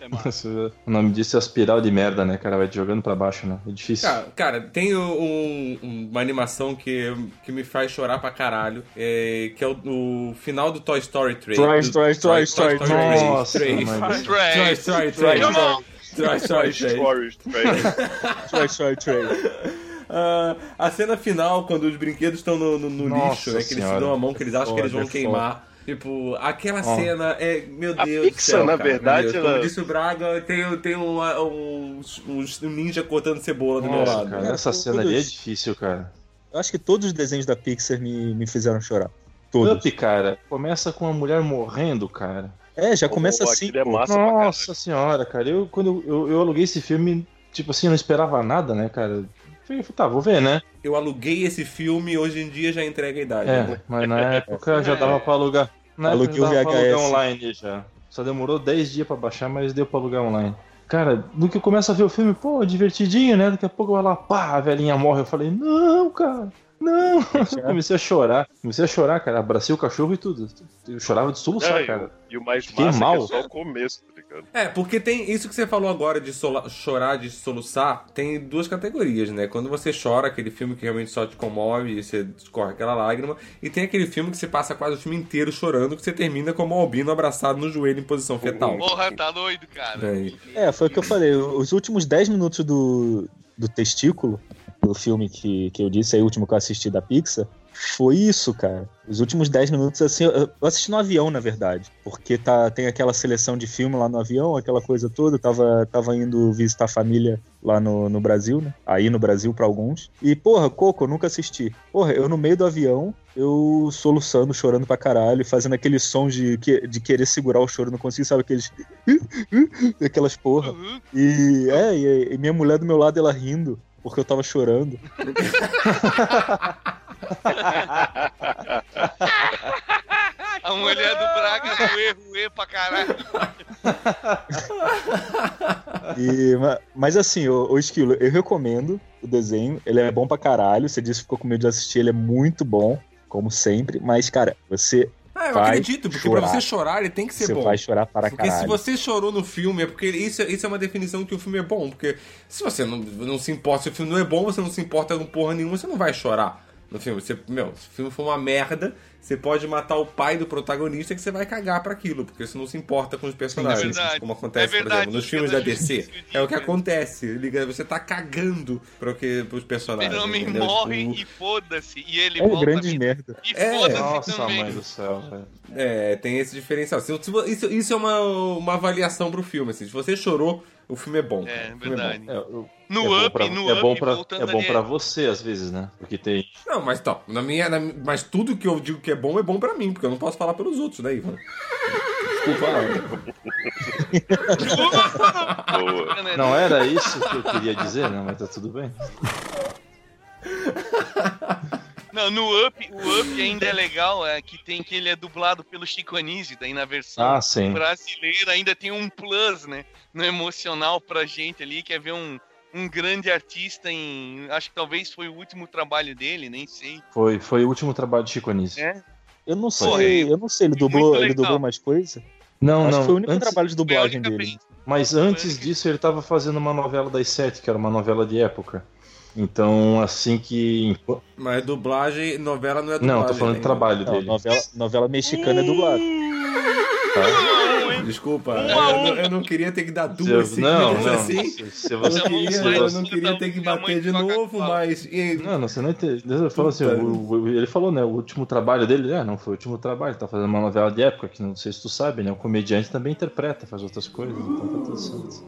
É massa. O nome disso é espiral de merda, né, cara? Vai te jogando pra baixo, né? É difícil. Cara, cara, tem um- um- uma animação que, que me faz chorar pra caralho, é, que é o, o final do Toy Story 3. Toy do- Story, Toy Story, três, Nossa, três. mãe. Toy Trash. Story 3. Come on. Toy Story 3. Stories, right? Toy Story 3. Ah, a cena final, quando os brinquedos estão no, no- no lixo, né? Que eles se dão a mão, que eles acham que eles vão queimar. Tipo, aquela Ó. cena é. Meu A Deus Pixar, do céu. na cara, verdade, meu Deus. Como ela- disse o Braga, tem, tem um, um, um, um ninja cortando cebola do meu Nossa, lado. cara, Cara, essa todos- cena ali é difícil, cara. Eu acho que todos os desenhos da Pixar me, me fizeram chorar. Todos. Up, cara, começa com uma mulher morrendo, cara. É, já começa Pô, assim. é. Nossa senhora, cara. Eu, quando eu, eu aluguei esse filme, tipo assim, eu não esperava nada, né, cara? Falei, tá, vou ver, né? Eu aluguei esse filme hoje em dia já entrega a idade. É, né? mas na época já dava pra alugar. Na época Aluguei o já dava pra alugar VHS. online já. Só demorou 10 dias pra baixar, mas deu pra alugar online. Cara, no que eu começo a ver o filme, pô, divertidinho, né? Daqui a pouco vai lá, pá, a velhinha morre. Eu falei, não, cara, não. comecei a chorar. Comecei a chorar, cara. Abracei o cachorro e tudo. Eu chorava de soluçar, o- cara. E o mais Fiquei massa é, mal. que é só o começo, ligado? É, porque tem isso que você falou agora de sola- chorar, de soluçar, tem duas categorias, né? Quando você chora, aquele filme que realmente só te comove e você escorre aquela lágrima, e tem aquele filme que você passa quase o filme inteiro chorando, que você termina como o Albino abraçado no joelho em posição fetal. Porra, tá doido, cara. É, É, foi o que eu falei. Os últimos 10 minutos do, do testículo, do filme que, que eu disse, aí o último que eu assisti da Pixar, foi isso, cara. Os últimos 10 minutos, assim, eu assisti no avião, na verdade. Porque tá, tem aquela seleção de filme lá no avião, aquela coisa toda. Eu Tava, tava indo visitar a família lá no, no Brasil, né? Aí no Brasil pra alguns. E, porra, Coco, eu nunca assisti. Porra, eu no meio do avião, eu soluçando, chorando pra caralho, fazendo aquele som de, que- de querer segurar o choro, não consigo, sabe? Aqueles. aquelas porra. Uhum. E é, e, e minha mulher do meu lado, ela rindo, porque eu tava chorando. A mulher do Braga ruê, ruê pra caralho. E, ma- mas assim, o, o Esquilo, eu recomendo o desenho, ele é bom pra caralho. Você disse que ficou com medo de assistir, ele é muito bom, como sempre. Mas, cara, você, Ah, eu Vai acredito, porque chorar. pra você chorar ele tem que ser você bom. vai chorar para Porque se caralho. você chorou no filme, é porque isso, isso é uma definição que o filme é bom. Porque se você não, não se importa, se o filme não é bom, você não se importa com porra nenhuma, você não vai chorar no filme. Você, meu, se o filme for uma merda, você pode matar o pai do protagonista que você vai cagar pra aquilo, porque você não se importa com os personagens. É verdade. como acontece, É por verdade, exemplo, nos Liga filmes da da DC. É o que acontece. Liga, Você tá cagando pro que, pros personagens. O homem entendeu? morre Tipo, e foda-se. E ele É volta. grande merda. E É, foda-se Nossa, também. mãe do céu, velho. É, tem esse diferencial. Isso, isso é uma, uma avaliação pro filme. Assim. Se você chorou, o filme é bom. É, filme verdade. É, No é bom up, pra, no é up, bom pra, é bom pra você, às vezes, né? Porque tem. Não, mas tá. Na minha, na- mas tudo que eu digo que é bom é bom pra mim, porque eu não posso falar pelos outros, né, Ivan? Desculpa, não. Boa. Não era isso que eu queria dizer, não, mas tá tudo bem. Não, no Up, o Up ainda é legal, é que tem que ele é dublado pelo Chico Anísio, daí na versão Ah, brasileira ainda tem um plus, né? No emocional pra gente ali, que é ver um, um grande artista em. Acho que talvez foi o último trabalho dele, nem sei. Foi, foi o último trabalho de Chico Anísio. É. Eu não sei, Porra, eu não sei, ele dublou, ele legal. dublou mais coisa? Não, Acho não. que foi o único antes- trabalho de dublagem Foi dele. Mas antes disso, ele tava fazendo uma novela das sete, que era uma novela de época. Então, assim que. Mas dublagem, novela não é dublagem. Não, tô falando de né? trabalho Não, dele. novela, novela mexicana é dublada. Desculpa, Um eu, eu não queria ter que dar duas Se- não, seguidas não. assim. Se, se Eu você, não queria, se eu você- não queria ter que bater de novo, mas. Não, não, você não entendeu. Ele falou assim, o- o- ele falou, né, o último trabalho dele, é, não foi o último trabalho, ele tá fazendo uma novela de época, que não sei se tu sabe, né, o comediante também interpreta, faz outras coisas, então tá tudo certo.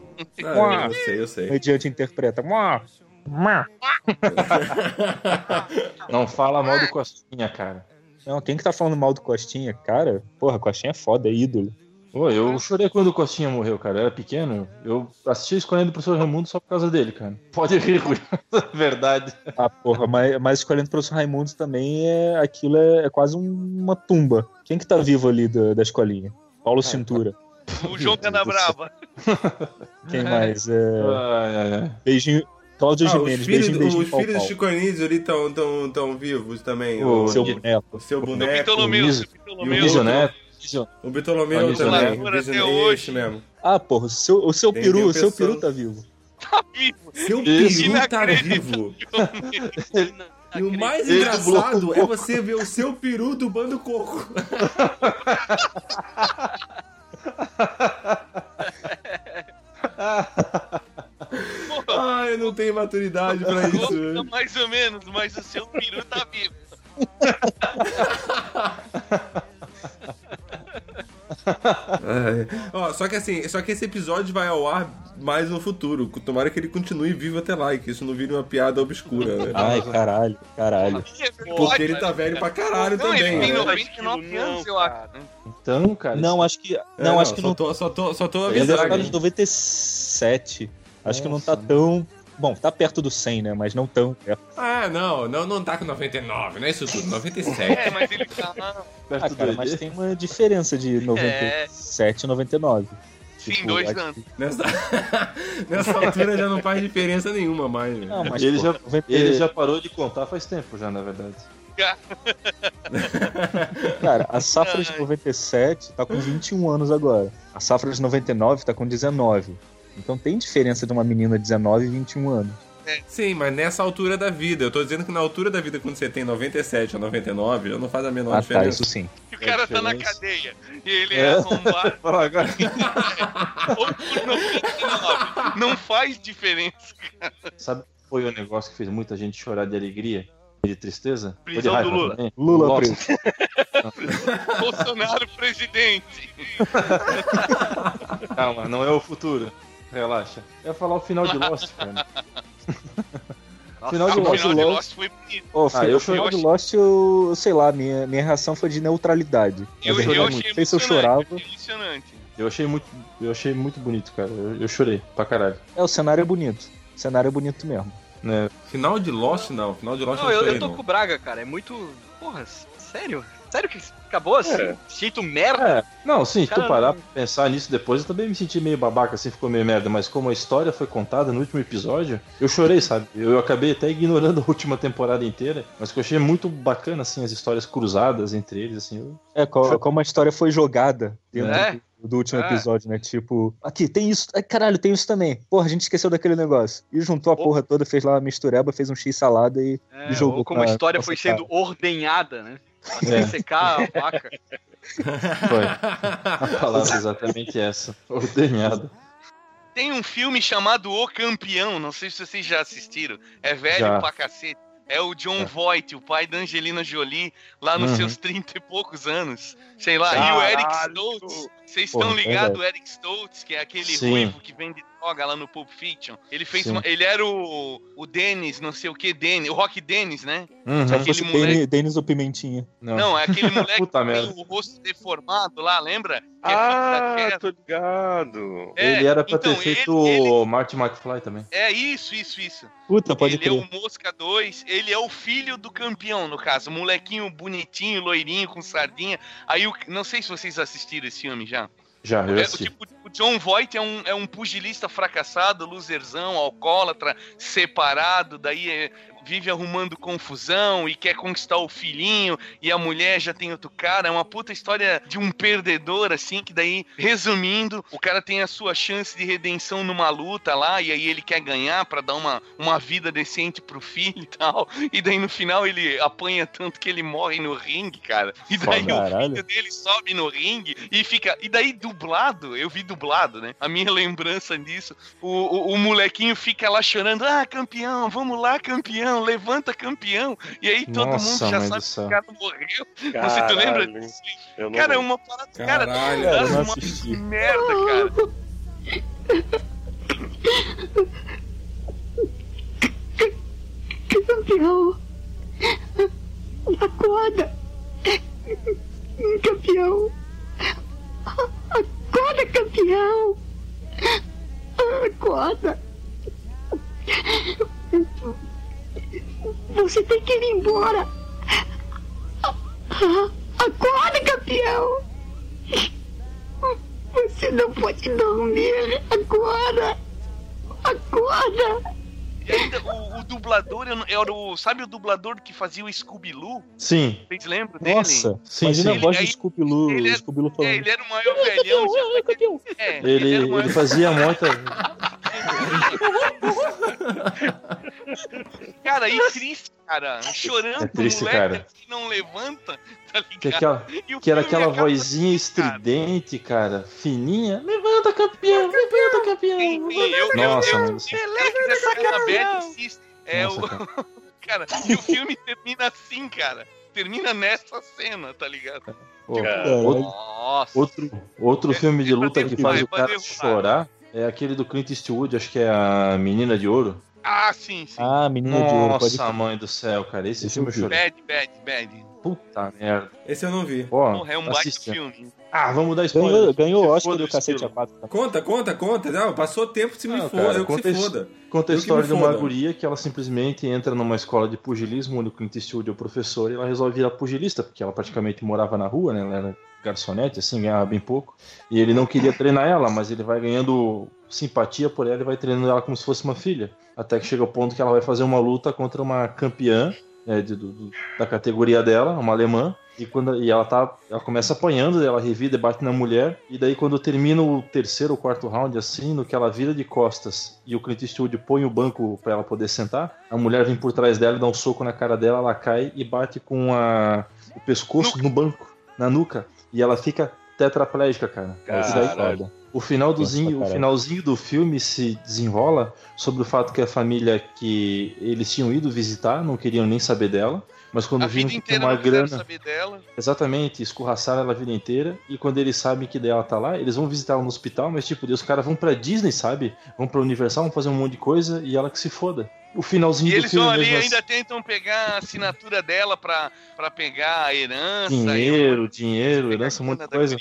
Ah, eu sei, eu O sei. mediante interpreta. Mua, mua. Não fala mal do Costinha, cara. Não, quem que tá falando mal do Costinha? Cara, porra, Costinha é foda, é ídolo. Pô, eu chorei quando o Costinha morreu, cara, eu era pequeno, eu assisti escolhendo o professor Raimundo só por causa dele, cara. Pode rir, Rui, verdade. Ah, porra, mas, mas escolhendo o professor Raimundo também é. Aquilo é, é quase um- uma tumba. Quem que tá vivo ali da, da escolinha? Paulo Cintura. O João Canabrava. Quem mais? É, Ai, ai, ai. beijinho. Cláudio Ah, os Gimenez, filhos, beijinho, beijinho, os pau, filhos do pau. Chico Anísio ali estão tão, tão vivos também. O O, Seu boneco. o seu O boneco. O Bitolomeu. Nísio Neto. O Bitolomeu também. Ator até Vision- hoje. Mesmo. Ah, porra, o seu, o seu Tem- peru, o seu peru tá vivo. Tá vivo. Seu peru tá vivo. E o mais Ele engraçado é você ver o seu peru do bando coco. Ai, eu não tenho maturidade pra isso. Mais ou menos, mas o seu peru tá vivo. Ai. Ó, só que assim, só que esse episódio vai ao ar mais no futuro. Tomara que ele continue vivo até lá e que isso não vire uma piada obscura, né? Ai, caralho, caralho. Porque ele tá velho pra caralho Não, também, ele tem né? 99 anos, eu acho. Então, cara. Não, acho que. É, Não, acho que só não. Tô, só, tô, só tô Ele é avisando. de 97. Acho que não tá tão. Bom, tá perto do 100, né? Mas não tão perto. Ah, não, não, não tá com 99, não é isso tudo, 97. É, mas ele tá. perto Ah, do cara, mas tem uma diferença de 97 e 99. Sim, Tipo, dois anos. Nessa... Nessa altura já não faz diferença nenhuma mais. né? Não, mas Ele pô, já- 90 Ele já parou de contar faz tempo já, na verdade. Cara, a safra de 97 tá com 21 anos agora. A safra de 99 tá com 19. Então tem diferença de uma menina de 19 e 21 anos. Sim, mas nessa altura da vida. Eu tô dizendo que na altura da vida, quando você tem 97 ou 99, já não faz a menor Ah, tá, diferença. isso sim. E o cara tá na cadeia. E ele é, É. arrombado Fala agora. ou por 99. Não faz diferença. Sabe qual foi o negócio que fez muita gente chorar de alegria? e De tristeza? De Prisão raiva do Lula. também? Lula preso. Bolsonaro presidente. Calma, não é o futuro. Relaxa. Eu ia falar o final de Lost, cara. Final de o Lost, final de Lost. Lost foi bonito. Ô, Ah, eu o final de Lost, eu sei lá, minha, minha reação foi de neutralidade. Eu, eu, eu achei não sei se eu chorava. Eu achei muito, eu achei muito bonito, cara. Eu, eu chorei pra caralho. É, o cenário é bonito. O cenário é bonito mesmo. Né? Final de Lost, não. Final de Lost Não, não, eu, eu tô não. com o Braga, cara. É muito. Porra, sério? Sério que acabou assim? É. Jeito merda? É, não, sim, se tu Cara, parar não- pra pensar nisso depois, eu também me senti meio babaca, assim, ficou meio merda, mas como a história foi contada no último episódio, eu chorei, sabe? Eu acabei até ignorando a última temporada inteira, mas que eu achei muito bacana, assim, as histórias cruzadas entre eles, assim. eu- É, co- como a história foi jogada dentro É. do, do último É. episódio, né? Tipo, aqui, tem isso. Ai, caralho, tem isso também. Porra, a gente esqueceu daquele negócio. E juntou a porra toda, fez lá uma mistureba, fez um X-salada e, É, e jogou. ou como a história foi sendo ordenhada, né? É. Secar a vaca. Foi. A palavra é exatamente essa. Ordenhada. Tem um filme chamado O Campeão, não sei se vocês já assistiram. É velho Já. pra cacete. É o John Voight, o pai da Angelina Jolie, lá nos Uhum. seus 30 e poucos anos. Sei lá. E o Eric Stoltz. Vocês estão é ligados? O Eric Stoltz, que é aquele Sim. ruivo que vende droga lá no Pulp Fiction. Ele fez uma, Ele era o, o Dennis, não sei o que, Dennis, o Rock Dennis, né? Uhum. Aquele fosse moleque- ou Pimentinha. Não. Não, é aquele moleque Puta que tem o rosto deformado lá, lembra? que é Ah, Terra. tô ligado. É, ele era pra então, ter feito ele- ele- o Marty McFly também. É isso, isso, isso. Puta, pode ele é crer. o Mosca 2, ele é o filho do campeão, no caso. Molequinho bonitinho, loirinho, com sardinha. Aí, o- não sei se vocês assistiram esse filme já. Já, eu É, tipo, o John Voight é um, é um pugilista fracassado, loserzão, alcoólatra, separado, daí é- vive arrumando confusão e quer conquistar o filhinho, e a mulher já tem outro cara. É uma puta história de um perdedor, assim, que daí, resumindo, o cara tem a sua chance de redenção numa luta lá, e aí ele quer ganhar pra dar uma, uma vida decente pro filho e tal. E daí no final ele apanha tanto que ele morre no ringue, cara. E daí o filho dele sobe no ringue e fica. E daí dublado, eu vi dublado, né? A minha lembrança disso, o, o, o molequinho fica lá chorando: ah, campeão, vamos lá, campeão, levanta campeão. E aí todo Nossa, mundo já sabe que o cara morreu. Você tu lembra Caralho. disso? Cara, é uma parada. Cara, Caralho. Cara, uma assisti. merda, cara. embora! Acorda, campeão! Você não pode dormir agora! Acorda! E ainda o, o dublador era o. Sabe o dublador que fazia o Scooby-Loo? Sim, Vocês lembram dele? Nossa, Sim, imagina sim. a voz Ele- do Scooby-Loo, ele é- o Scooby-Loo É, falando. ele era o maior velhão. já- campeão! É, ele, era o maior- ele fazia muita. Cara, e triste, cara. Chorando, É triste, moleque cara. assim não levanta, tá Que, ligado? aquela, E o que era aquela vozinha assim, cara. estridente, cara, fininha. Levanta, campeão! Levanta, campeão! Sim, sim, eu, Nossa, eu, eu. É Nossa, o. Cara, e o filme termina assim, cara. Termina nessa cena, tá ligado? Pô, Caralho. outro, Nossa. outro, outro É, filme de é luta que faz é o cara derrubar. chorar é aquele do Clint Eastwood, acho que é a Menina de Ouro. Ah, sim, sim. Ah, menina de ouro, Nossa, mãe do céu, cara, esse Esse filme eu chorei. Bad, bad, bad. Puta merda. Esse eu não vi. Ó, Porra, é um baita assiste. filme. Ah, vamos dar spoiler. Ganhou, ganhou o Se Oscar do Cacete. A4. Conta, conta, conta. Não, passou tempo, se me Não, foda. cara, eu que conta se isso. foda. Conta a que história de uma guria que ela simplesmente entra numa escola de pugilismo, onde o Clint Eastwood é o professor, e ela resolve virar pugilista, porque ela praticamente morava na rua, né? Ela era garçonete, assim, ganhava bem pouco. E ele não queria treinar ela, mas ele vai ganhando simpatia por ela e vai treinando ela como se fosse uma filha. Até que chega o ponto que ela vai fazer uma luta contra uma campeã né, de- do- da categoria dela, uma alemã. E, quando, e ela tá. Ela começa apanhando, ela revida, bate na mulher. E daí, quando termina o terceiro ou quarto round, assim, no que ela vira de costas e o Clint Eastwood põe o banco pra ela poder sentar, a mulher vem por trás dela e dá um soco na cara dela, ela cai e bate com a, o pescoço no banco, na nuca. E ela fica tetraplégica, cara. Isso daí Caralho. O finalzinho, Nossa, o finalzinho do filme se desenrola sobre o fato que a família que eles tinham ido visitar não queriam nem saber dela, mas quando A viram que tinha uma grana, saber dela. exatamente, escorraçaram ela a vida inteira, e quando eles sabem que dela tá lá, eles vão visitar ela no hospital, mas tipo, os caras vão pra Disney, sabe? Vão pra Universal, vão fazer um monte de coisa e ela que se foda. O finalzinho E do eles filme vão ali e ainda assim, tentam pegar a assinatura dela pra, pra pegar a herança. dinheiro, dinheiro, herança, um monte de coisa.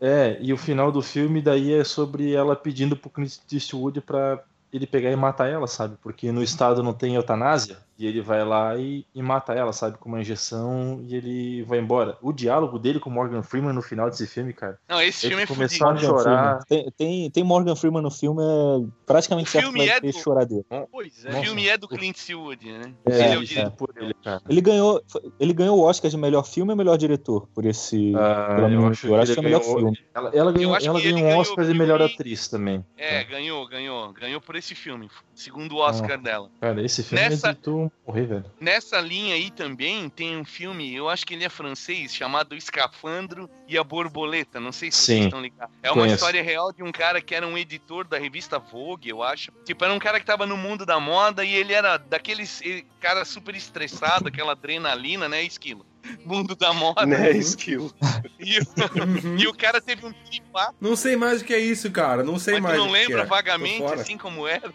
É, e o final do filme daí é sobre ela pedindo pro Clint Eastwood pra ele pegar e matar ela, sabe? Porque no estado não tem eutanásia, e ele vai lá e, e mata ela, sabe? Com uma injeção e ele vai embora. O diálogo dele com o Morgan Freeman no final desse filme, cara. Não, esse filme é começou a chorar. Tem, tem, tem Morgan Freeman no filme, é praticamente O certo filme que vai é ter do- choradeira. Pois é. O filme é do Clint Eastwood, né? É, ele é o é. diretor. por ele, cara. Ele ganhou, ele ganhou o Oscar de melhor filme e melhor diretor por esse. Ah, eu acho eu acho que é melhor filme. Ela, ela ganhou, ela ganhou um ganhou Oscar de filme- melhor atriz também. É, ganhou, ganhou. Ganhou por esse filme. Segundo Oscar dela. Cara, esse filme Nessa- é tu morrer, velho. Nessa linha aí também tem um filme, eu acho que ele é francês, chamado Escafandro e a Borboleta. Não sei se vocês Sim, estão ligados. É uma conheço. história real de um cara que era um editor da revista Vogue, eu acho. Tipo, era um cara que tava no mundo da moda e ele era daqueles cara super estressado, aquela adrenalina, né, Esquilo? Mundo da moda. Né, skill. E, o- e o cara teve um piripaque, Não sei mais o que é isso, cara. Não sei mas tu mais. não o que lembra é. vagamente, assim como era.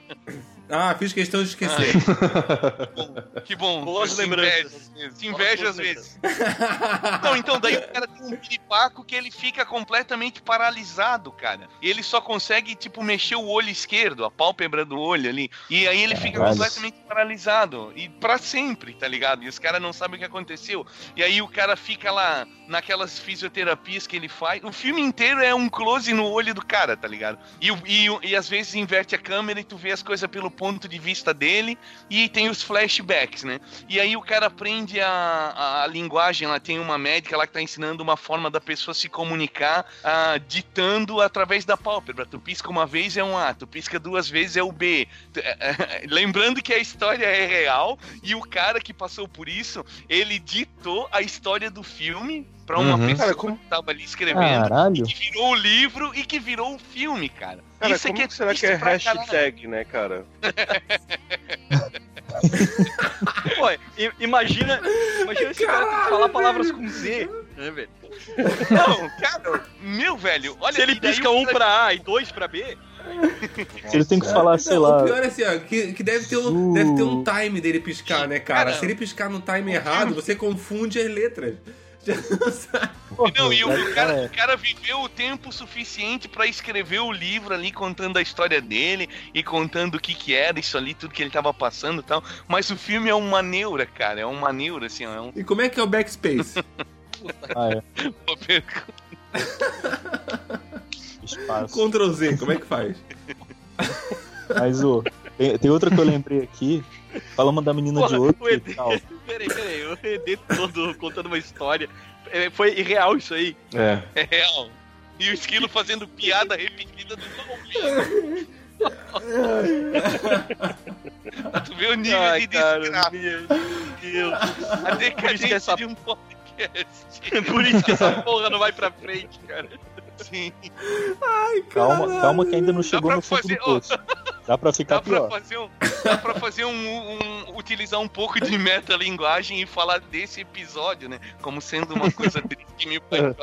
Ah, fiz questão de esquecer. Que bom. Boas te lembranças. invejo, Te invejo Boas às vezes. Não, então daí o cara tem um piripaco que ele fica completamente paralisado, cara. E ele só consegue, tipo, mexer o olho esquerdo, a pálpebra do olho ali. E aí ele fica Caralho. completamente paralisado. E pra sempre, tá ligado? E os caras não sabem o que aconteceu. E aí o cara fica lá naquelas fisioterapias que ele faz. O filme inteiro é um close no olho do cara, tá ligado? E, e, e às vezes inverte a câmera e tu vê as coisas pelo ponto de vista dele. E tem os flashbacks, né? E aí o cara aprende a, a linguagem, lá tem uma médica lá que tá ensinando uma forma da pessoa se comunicar ah, ditando através da pálpebra. Tu pisca uma vez é um A, tu pisca duas vezes é o B. É, é, Lembrando que a história é real e o cara que passou por isso, ele ditou a história do filme pra uma Uhum. pessoa Cara, como- que tava ali escrevendo. Caralho. Que virou o livro e que virou o filme, cara. Cara, Isso é como que que será que é hashtag, né, cara? Pô, imagina, imagina esse cara tem que falar palavras com Z, né, velho? Não, cara, meu velho, olha Se ele pisca um pra A e dois pra B, Se ele tem que falar, sei Não, lá. O pior é assim, ó, que, que deve, ter um, deve ter um time dele piscar, né, cara? Cara, Se ele piscar no time errado, você confunde as letras. Não e o, cara, cara, o cara viveu o tempo suficiente pra escrever o livro ali, contando a história dele e contando o que que era isso ali, tudo que ele tava passando e tal. Mas o filme é uma neura, cara. É uma neura, assim, é um. E como é que é o backspace? Ah, é. Espaço. Ctrl Z, como é que faz? Mas, ô, tem, tem outra que eu lembrei aqui. Falamos da menina de Porra, outro o e tal. peraí, peraí, o todo contando uma história. É, Foi irreal isso aí. É. É real. E o esquilo fazendo piada repetida do não Tu vê o nível Ai, de cara, meu Deus. A decadência essa- de um podcast. Por isso que essa porra não vai pra frente, cara. Sim. Calma, calma que ainda não chegou pra no fundo fazer- do poço. Dá pra ficar Dá pra pior. fazer um. Dá pra fazer um, um- utilizar um pouco de metalinguagem e falar desse episódio, né? Como sendo uma coisa triste que me faz.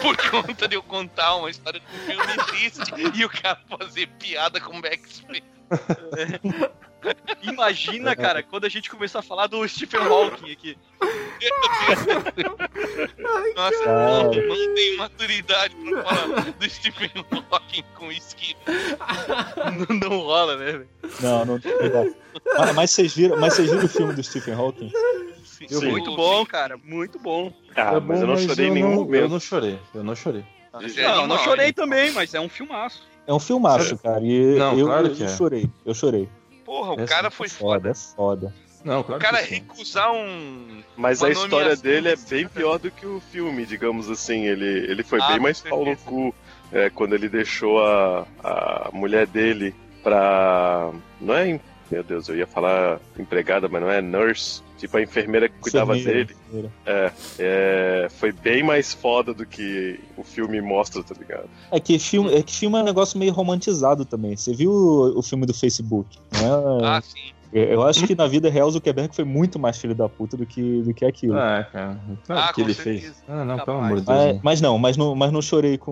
Por conta de eu contar uma história de um filme triste e o cara fazer piada com backspace. Imagina, cara, quando a gente começar a falar do Stephen Hawking aqui. Nossa, Cara. não, não tenho maturidade pra falar do Stephen Hawking com esquina. Não, não rola, né, velho? Não, não tem. Mas, mas vocês viram, mas vocês viram o filme do Stephen Hawking? Eu vi. Muito bom, cara, muito bom. Ah, É mas bom, eu não chorei em eu nenhum não, Eu momento. não chorei, eu não chorei. É Não, não animal, chorei hein? também, mas é um filmaço. É um filmaço, cara. E Não, eu, claro eu que é. chorei. Eu chorei. Porra, o Essa cara é foi Foda, foda. é foda. Não, O claro cara que sim. recusar um. Mas a história dele é bem cara. pior do que o filme, digamos assim. Ele, ele foi Ah, bem mais pau no cu é, quando ele deixou a, a mulher dele pra. Não é. Meu Deus, eu ia falar empregada, mas não é nurse. Tipo a enfermeira que cuidava Enfermeira, dele. enfermeira. É, foi bem mais foda do que o filme mostra, tá ligado? É que filme é, que filme é um negócio meio romantizado também. Você viu o, o filme do Facebook? Não é, Ah, sim. eu acho que na vida real o Zuckerberg foi muito mais filho da puta do que, do que aquilo. Ah, cara. Claro Ah, que com ele certeza. fez. Ah, não, Capaz. pelo amor de Deus. Mas, não. mas não, mas não, mas não chorei com,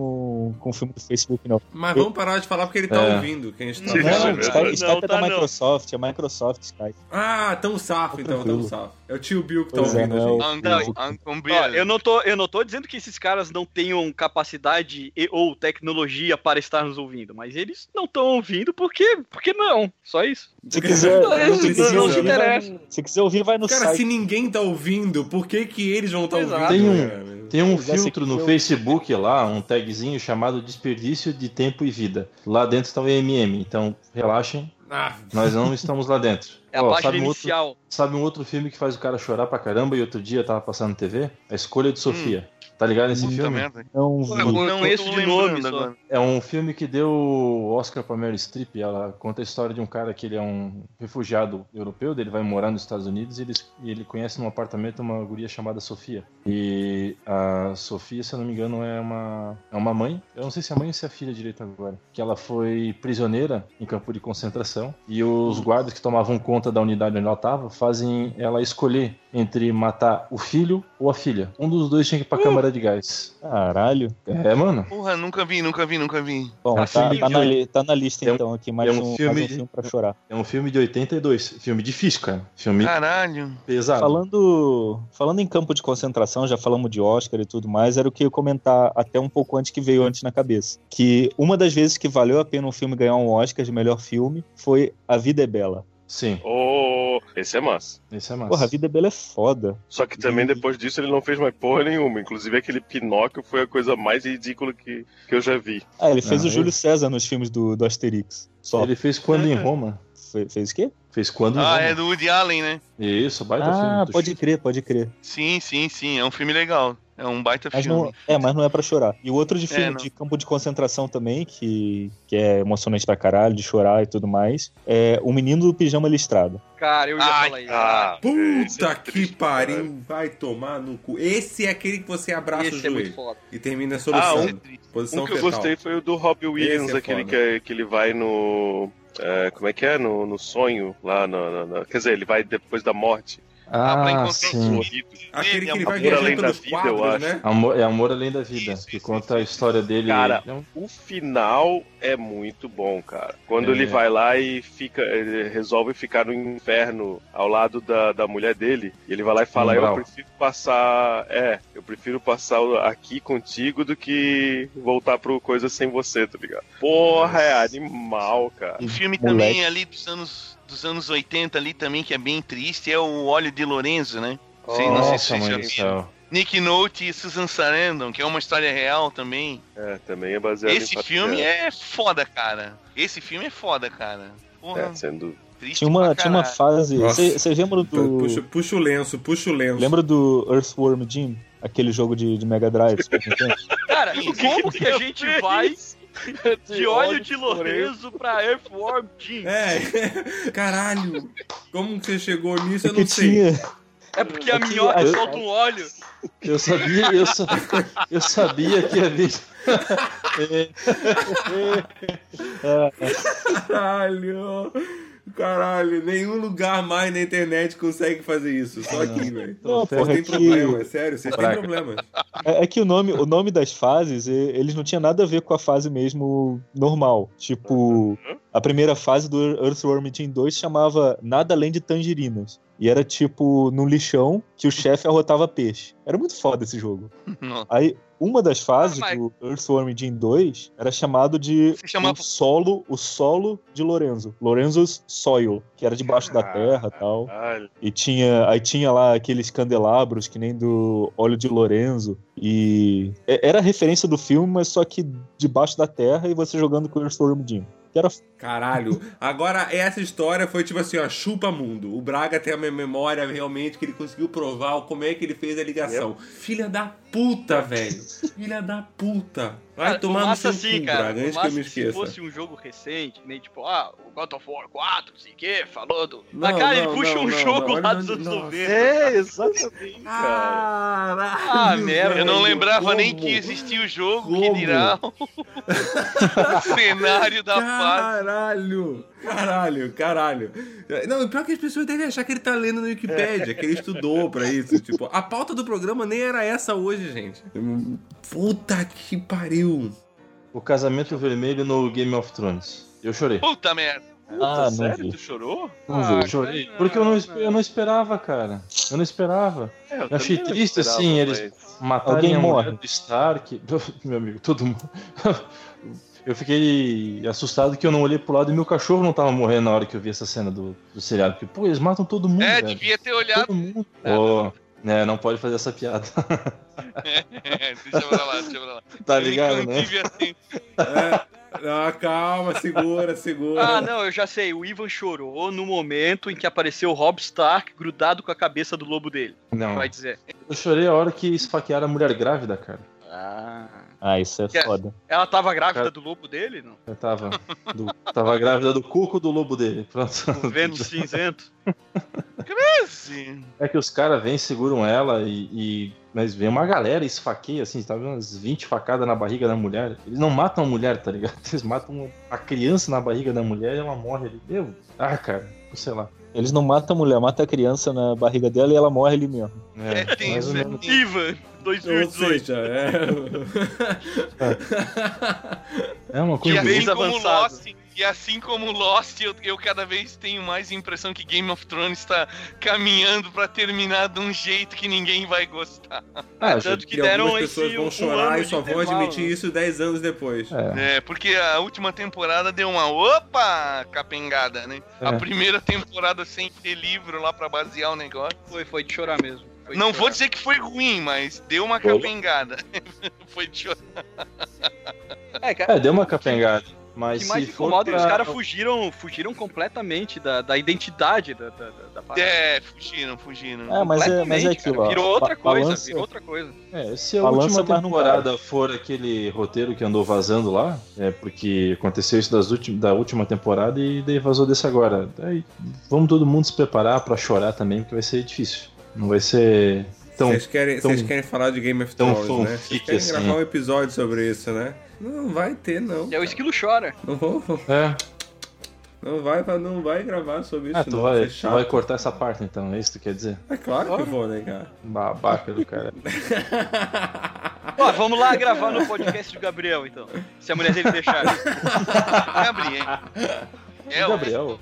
com o filme do Facebook, não. Mas vamos parar de falar porque ele tá É. ouvindo quem está Não, é Skype. Skype Não, é tá da não. Microsoft, é Microsoft Skype. Ah, tão safo então, tão safo. É o tio Bill que tá Pois é, ouvindo não é a o- gente. Não, Não, não, Ó, eu, não tô, eu não tô dizendo que esses caras não tenham capacidade e, ou tecnologia para estar nos ouvindo, mas eles não estão ouvindo porque, porque não. Só isso. Se quiser, Não se precisa, quiser ouvir, né? vai no- se quiser ouvir, vai no Cara, site. se ninguém tá ouvindo, por que que eles vão estar Exato. ouvindo? Tem um- cara? Tem um é, filtro no eu- Facebook lá, um tagzinho chamado Desperdício de Tempo e Vida. Lá dentro está o MM, então relaxem, Ah, nós não estamos lá dentro. É a Ó, página sabe, um outro, inicial. sabe um outro filme que faz o cara chorar pra caramba e outro dia tava passando na TV? A Escolha de Sofia. Tá ligado nesse filme? merda. Eu vi. não esse de nome agora. É um filme que deu Oscar pra Meryl Streep. Ela conta a história de um cara que ele é um refugiado europeu, ele vai morar nos Estados Unidos e ele, e ele conhece num apartamento uma guria chamada Sofia. E a Sofia, se eu não me engano, é uma, é uma mãe. Eu não sei se é a mãe ou se é a filha direito agora. Que ela foi prisioneira em campo de concentração e os guardas que tomavam conta conta da unidade onde ela tava, fazem ela escolher entre matar o filho ou a filha. Um dos dois tinha que ir pra câmara de gás. Caralho. É, mano. Porra, nunca vi, nunca vi, nunca vi. Bom, tá, tá na, tá na lista É um- então aqui, mais, é um um, filme mais um de- filme pra chorar. É um filme de 82. Filme difícil, cara. Filme Caralho. pesado. Falando, falando em campo de concentração, já falamos de Oscar e tudo mais, era o que eu ia comentar até um pouco antes que veio antes na cabeça. Que uma das vezes que valeu a pena um filme ganhar um Oscar de melhor filme foi A Vida é Bela. Sim, Oh, esse é massa. esse é massa. Porra, A Vida é Bela é foda. Só que também E- depois disso ele não fez mais porra nenhuma. Inclusive aquele Pinóquio foi a coisa mais ridícula que, que eu já vi. Ah, ele fez Ah, o ele- Júlio César nos filmes do, do Asterix. Só. Ele fez Quando em Roma. Fe- fez o quê? Fez Quando em Ah, Roma. é do Woody Allen, né? Isso, baita Ah, filme. do pode crer, pode crer. Sim, sim, sim. É um filme legal. É um baita Mas filme. não, é, mas não é pra chorar. E o outro de filme É, de campo de concentração também, que, que é emocionante pra caralho, de chorar e tudo mais, é O Menino do Pijama Listrado. Cara, eu ia Ai, falar isso. Ah, Puta é que triste, pariu, vai tomar no cu. Esse é aquele que você abraça o Esse é muito joelho foda. e termina a Ah, um- Posição Um que eu fetal. gostei foi o do Robbie Williams, Esse é aquele que, é- que ele vai no. é, como é que é? No, no sonho, lá no- Quer dizer, ele vai depois da morte. Ah, pra encontrar sim. Aquele que ele vai Amor Além da Vida, eu quadros, acho. né? Amor, é Amor Além da Vida, Isso, que isso, conta a história dele. Cara, É O final é muito bom, cara. Quando É. ele vai lá e fica, ele resolve ficar no inferno ao lado da, da mulher dele, e ele vai lá e fala: Eu prefiro passar. É, eu prefiro passar aqui contigo do que voltar pro coisa sem você, tá ligado? Porra, é animal, cara. Um filme Moleque. também ali dos anos, dos anos 80 ali também, que é bem triste, é o Óleo de Lorenzo, né? Sei, não sei se Nossa, vocês já. Nick Note e Susan Sarandon, que é uma história real também. É, também é baseado Esse filme é foda, cara. Esse filme é foda, cara. Porra, É, sendo. triste Tinha uma, tinha uma fase. Nossa. Vocês lembram do. Puxa, puxa o lenço, puxa o lenço. Lembra do Earthworm Jim? Aquele jogo de, de Mega Drive? Cara, como que a gente vai de óleo de Lorenzo pra Earthworm Jim? É, caralho. Como que você chegou nisso, eu não sei. tinha. É porque a É minhoca eu- solta um óleo. Eu sabia, eu, sa- eu sabia que havia. Caralho. Caralho, nenhum lugar mais na internet consegue fazer isso. Só aqui, velho. Não, Vocês porra, têm é que- problema, é sério, vocês têm Braga. problemas. É, é que o nome, o nome das fases, e- eles não tinham nada a ver com a fase mesmo normal. Tipo, a primeira fase do Earthworm Jim 2 chamava Nada Além de Tangerinas. E era tipo num lixão que o chefe arrotava peixe. Era muito foda esse jogo. Aí, uma das fases Ah, mas- do Earthworm Jim 2 era chamado de chamava- o solo, o solo de Lorenzo. Lorenzo's Soil, que era debaixo da terra e tal. E tinha, aí tinha lá aqueles candelabros que nem do óleo de Lorenzo. E era referência do filme, mas só que debaixo da terra e você jogando com o Earthworm Jim. Era Caralho. Agora, essa história foi tipo assim, ó, chupa mundo. O Braga tem a minha memória realmente que ele conseguiu provar como é que ele fez a ligação. Filha da puta, velho. Filha da puta. Vai Cara, tomar no seu assim, cara. Braga, antes que eu me Se esqueça. fosse um jogo recente, nem tipo, ah, o God of War 4, não sei o que, falou do. Não, Mas, cara, ele não, puxa não, um jogo lá dos anos nossa. 90. É, exatamente, cara. Caralho, Ah, merda. Eu não lembrava nem como? que existia o jogo, Como? que dirá o cenário da fase. Caralho! Caralho, caralho. Não, o pior é que as pessoas devem achar que ele tá lendo no Wikipedia, que ele estudou pra isso. Tipo, a pauta do programa nem era essa hoje, gente. Puta que pariu. O casamento vermelho no Game of Thrones. Eu chorei. Puta merda. Ah, não sério? vi. Tu chorou? Não Ah, vi. Chorei. Porque eu não, eu não esperava, cara. Eu não esperava. É, eu Eu achei triste, esperava, assim, eles mas- matarem Alguém a mulher morre. do Stark. Meu amigo, todo mundo. Eu fiquei assustado que eu não olhei pro lado e meu cachorro não tava morrendo na hora que eu vi essa cena do, do seriado. Porque, pô, eles matam todo mundo, É, velho. devia ter olhado. Todo mundo. Pô, né, não pode fazer essa piada. É, deixa pra lá, deixa pra lá. tá Eu ligado, né? assim. Ah, calma, segura, segura. Ah, não, eu já sei. O Ivan chorou no momento em que apareceu o Rob Stark grudado com a cabeça do lobo dele. Não. Vai dizer. Eu chorei a hora que esfaquearam a mulher grávida, cara. Ah. Ah, isso é Que- foda. Ela tava grávida Cara- do lobo dele? Não? Eu tava, do- tava grávida do cuco do lobo dele. Pronto. O Vênus cinzento. Assim. É que os caras vêm, seguram ela e, e Mas vem uma galera e esfaqueia, assim, tá vendo? Umas 20 facadas na barriga da mulher. Eles não matam a mulher, tá ligado? Eles matam a criança na barriga da mulher e ela morre ali. Meu, ah, cara, sei lá. Eles não matam a mulher, mata a criança na barriga dela e ela morre ali mesmo. É, tenso, ou é menos. tenso. Ivan, Ou 2018. seja, é. É uma coisa. bem assim como. Lost, e assim como Lost, eu, eu cada vez tenho mais impressão que Game of Thrones está caminhando pra terminar de um jeito que ninguém vai gostar. Ah, já- Tanto que deram algumas pessoas esse vão um chorar ano e só vão admitir isso 10 anos depois. É. É, porque a última temporada deu uma opa capengada, né? A É. primeira temporada sem ter livro lá pra basear o negócio. Foi, foi de chorar mesmo. Foi Não chorar. vou dizer que foi ruim, mas deu uma capengada. foi de chorar. É, cara, É, deu uma capengada. O Mas que mais se incomoda é que os pra- caras fugiram, fugiram completamente da, da identidade da, da, da, parada. É, fugiram, fugiram. É, mas é, mas é Completamente, aquilo, cara. Virou outra coisa, balança- virou outra coisa. É, se a Balança, última temporada for aquele roteiro que andou vazando lá, é porque aconteceu isso das ulti- da última temporada e daí vazou desse agora. Daí vamos todo mundo se preparar pra chorar também, porque vai ser difícil. Não vai ser tão. vocês, querem, tão- vocês querem falar de Game of tão Thrones, né? Vocês querem assim. gravar um episódio sobre isso, né? Não vai ter, não. Aí o esquilo chora. Não, vou- É, não, vai, não vai gravar sobre isso, ah, tu não. vai, é tu vai cortar essa parte então, é isso que tu quer dizer? É claro que eu vou, né, cara? Babaca do cara. Ó, vamos lá gravar no podcast do Gabriel, então. Se a mulher dele deixar. Gabriel. É, O Gabriel. O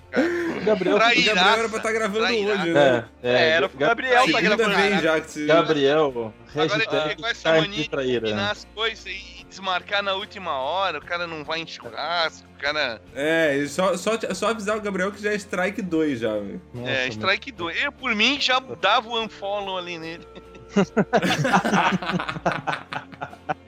Gabriel. O. Gabriel era pra estar gravando Trairaça. hoje, né? É, É, era pro Ga- Gabriel tá gravando. vez já que se... Gabriel, Agora é hashtag com essa carne mania de combinar as coisas e desmarcar na última hora, o cara não vai em churrasco, o cara. É, só, só, só avisar o Gabriel que já é Strike 2 já, velho. É, strike 2. Eu, por mim, já dava o unfollow ali nele.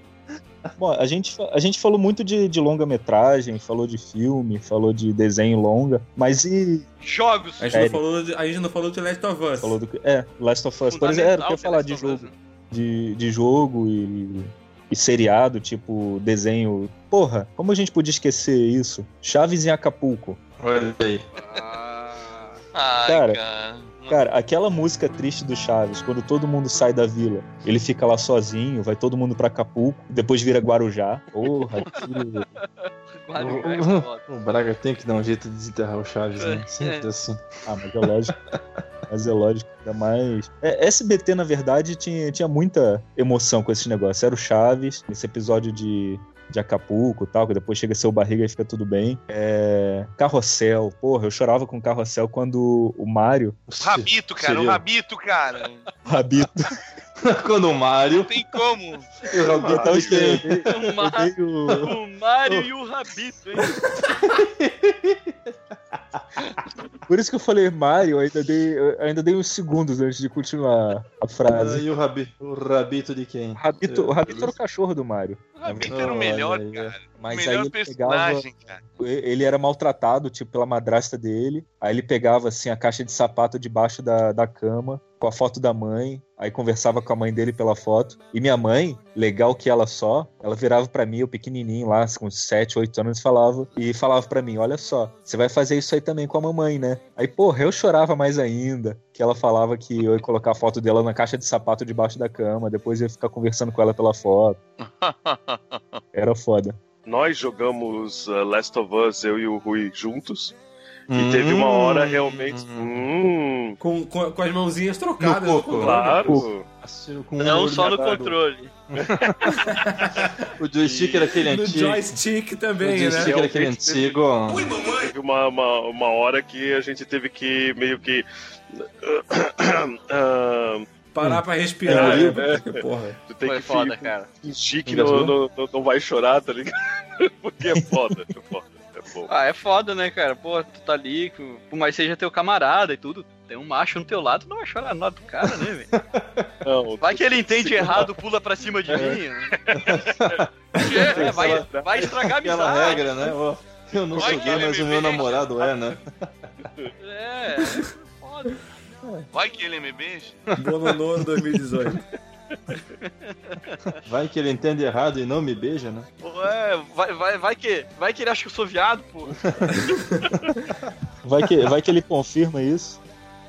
Bom, a gente, a gente falou muito de, de longa-metragem, falou de filme, falou de desenho longa, mas e. Jogos. A gente, não falou de, a gente não falou de Last of Us. Falou do. É, Last of Us. Por exemplo, era, eu queria falar de jogo, de, de jogo e, e seriado, tipo desenho. Porra, como a gente podia esquecer isso? Chaves em Acapulco. Olha aí. Ah, Ai, Cara, cara. Cara, aquela música triste do Chaves, quando todo mundo sai da vila, ele fica lá sozinho, vai todo mundo pra Acapulco, depois vira Guarujá. Porra. Guarujá é foda. O Braga tem que dar um jeito de desenterrar o Chaves, né? É. Sempre assim. Ah, mas é lógico. Mas é lógico, ainda mais. É, SBT, na verdade, tinha, tinha muita emoção com esses negócios. Era o Chaves, esse episódio de, de Acapulco e tal, que depois chega a ser o barriga e fica tudo bem. É... Carrossel, porra, eu chorava com Carrossel quando o Mário, O Rabito, cara, o Seria- Rabito, cara. o Rabito, Quando o Mario. Não tem como. E o Rabito de quem? O, eu dei o- o Mario e o Rabito, hein? Por isso que eu falei Mário, eu ainda dei, eu ainda dei uns segundos antes de continuar a Ah, frase. E o, rabi... o Rabito de quem? O Rabito, o Rabito era o cachorro do Mário. O Rabito era o melhor, aí, cara. O Mas aí melhor ele pegava, personagem, cara. ele era maltratado, tipo, pela madrasta dele. Aí ele pegava, assim, a caixa de sapato debaixo da, da cama, com a foto da mãe. Aí conversava com a mãe dele pela foto. E minha mãe, legal que ela só, ela virava pra mim, eu pequenininho lá, com 7, 8 anos, falava. E falava pra mim, olha só, você vai fazer isso aí também com a mamãe, né? Aí, porra, eu chorava mais ainda. Que ela falava que eu ia colocar a foto dela na caixa de sapato debaixo da cama. Depois eu ia ficar conversando com ela pela foto. Era foda. Nós jogamos uh, Last of Us, eu e o Rui juntos. E teve uma hora realmente. Hum, Com, com, com as mãozinhas trocadas. No coco, claro. Com Não só no controle. O joystick era aquele No antigo. joystick O também, joystick né? era aquele antigo. Teve uma, uma, uma hora que a gente teve que meio que. Parar pra respirar. É, né? Que porra. tu tem Foi que foda, fi- cara. fingir que não, não, não, não vai chorar, tá ligado? Porque é foda, é foda. É bom. Ah, é foda, né, cara? Pô, tu tá ali, por mais seja teu camarada e tudo, tem um macho no teu lado, não vai chorar nada do cara, né, velho? Vai que ele entende errado, pula pra cima de mim. né? É, vai, vai estragar a Aquela amizade. regra, né? Eu não Vai sou gay, mas o meu namorado é, né? É, é. Vai que ele me beija. Bolonô 2018. Vai que ele entende errado e não me beija, né? Pô, é, vai, vai, vai que, vai que ele acha que eu sou viado, pô. Vai que, vai que ele confirma isso.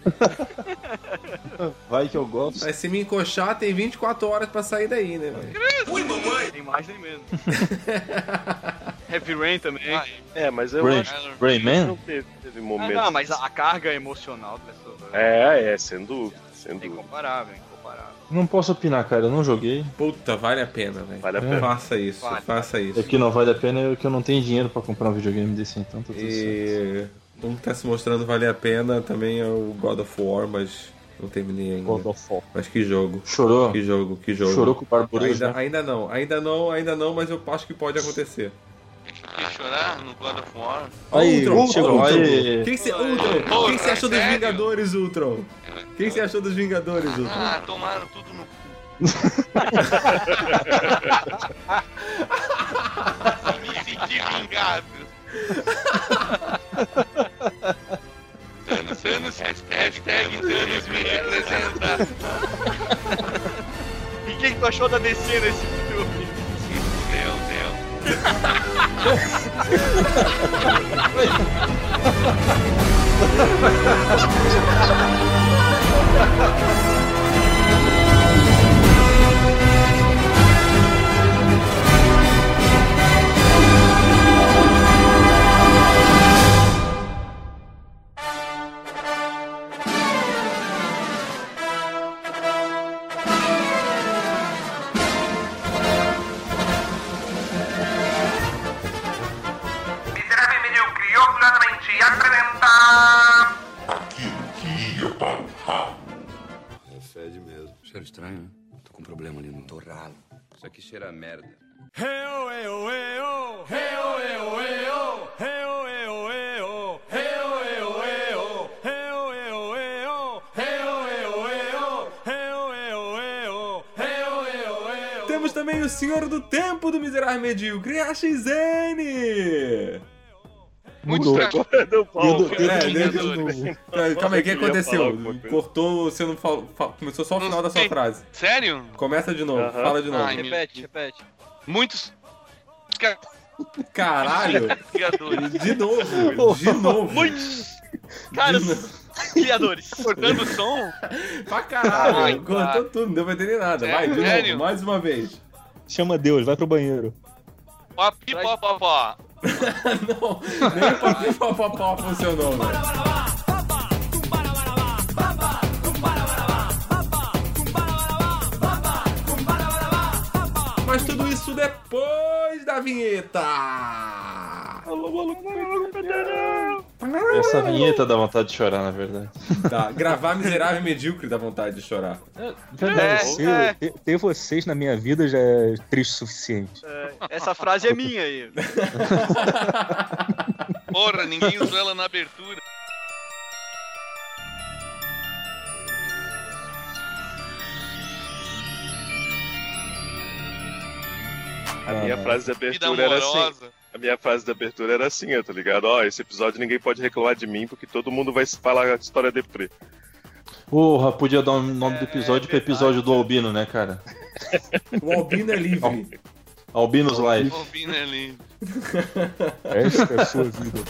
Vai que eu gosto. Mas se me encoxar, tem 24 horas pra sair daí, né, velho? Tem mais nem menos. Heavy Rain também. Ah, É, mas eu Brain, acho que Rayman? não teve, teve Ah, momento. não, mas a, a carga emocional do pessoa É, é, sem dúvida, sem é dúvida. incomparável, é incomparável. Não posso opinar, cara. Eu não joguei. Puta, vale a pena, velho. Vale a pena. Faça isso, Vale. faça isso. O que não vale a pena é que eu não tenho dinheiro pra comprar um videogame desse, então tá tudo certo. Um que tá se mostrando valer a pena também é o God of War, mas não terminei ainda. God of War. Mas que jogo. Chorou? Que jogo, que jogo. Chorou com o Barburoso, Ainda, né? ainda não, ainda não, ainda não, mas eu acho que pode acontecer. Quer chorar no God of War? Aí, Ultron, chegou. Ultron. Aí. O que você Ultron? Pô, O que você achou dos? Vingadores, Ultron? O que você achou dos Vingadores, Ultron? Ah, tomaram tudo no cu. Me senti vingado. Thanos, Thanos, hashtag Thanos me representa. E o que, que tu achou da DC nesse filme? Meu Deus. problema ali no torralo. Isso aqui cheira a merda. Temos também o Senhor do Tempo do Miserável Medíocre, AXN! Mudou. Agora deu pau. É. Tá, Calma aí, o que aconteceu? Cortou, você não falou. fa- Começou só o final da sua frase. Sério? Começa de novo, fala de novo. Repete, repete. Muitos ca- Caralho! De novo! De novo! Muitos caras criadores. Cortando o som? Pra caralho! Ai, Cortou cara. tudo, não deu pra entender nada. Vai, de Sério? novo, mais uma vez. Chama Deus, vai pro banheiro. Papi, pó, pó, pó. Não, nem o papi papapá funcionou. Mas tudo isso depois da vinheta! Essa vinheta dá vontade de chorar, na verdade. Tá, gravar miserável e medíocre dá vontade de chorar. É, Ter- é. ter, ter vocês na minha vida já é triste o suficiente. É, essa frase é minha aí. Porra, ninguém usou ela na abertura. A minha Ah, frase de abertura era assim. A minha frase de abertura era assim, ó, tá ligado? Ó, esse episódio ninguém pode reclamar de mim porque todo mundo vai falar a história deprê. Porra, podia dar o nome do episódio pro episódio do Albino, né, cara? O Albino é livre. Albinos Live. Ouvindo ali. Esta é a sua vida.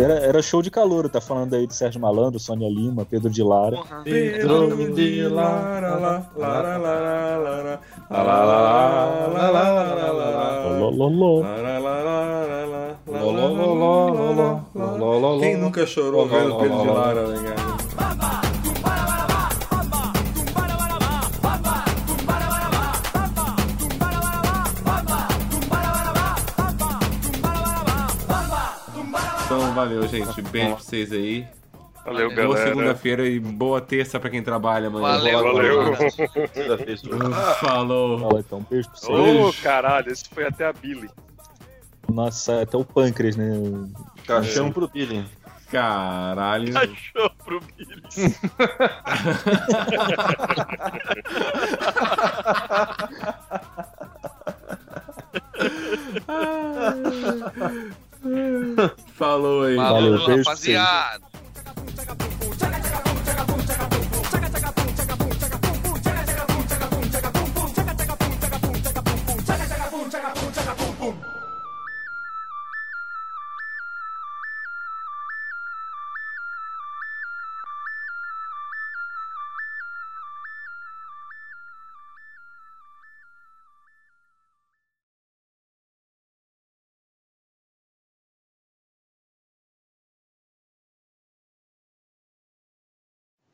Era, era show de calor, tá falando aí de Sérgio Malandro, Sônia Lima, Pedro de Lara. Pedro de Lara, lá, lara, lara, lara, lara, lara, lara, lara. Lololó. Quem nunca chorou vendo Pedro de Lara, né, valeu, gente. Beijo pra vocês aí. Valeu, Boa galera. segunda-feira e boa terça pra quem trabalha amanhã. Valeu. Valeu. Falou. Fala então, beijo pra Ô, vocês. caralho, esse foi até a Billy. Nossa, até o pâncreas, né? Caixão pro Billy. Caralho. Achou pro Billy. Falou aí. Falou, Falou rapaziada. Boom.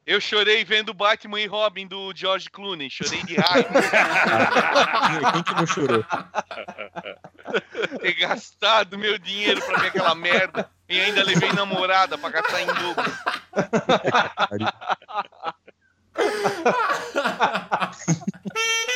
Eu chorei vendo Batman e Robin do George Clooney. Chorei de raiva. Quem que não chorou? Ter gastado meu dinheiro pra ver aquela merda e ainda levei namorada pra gastar em dobro.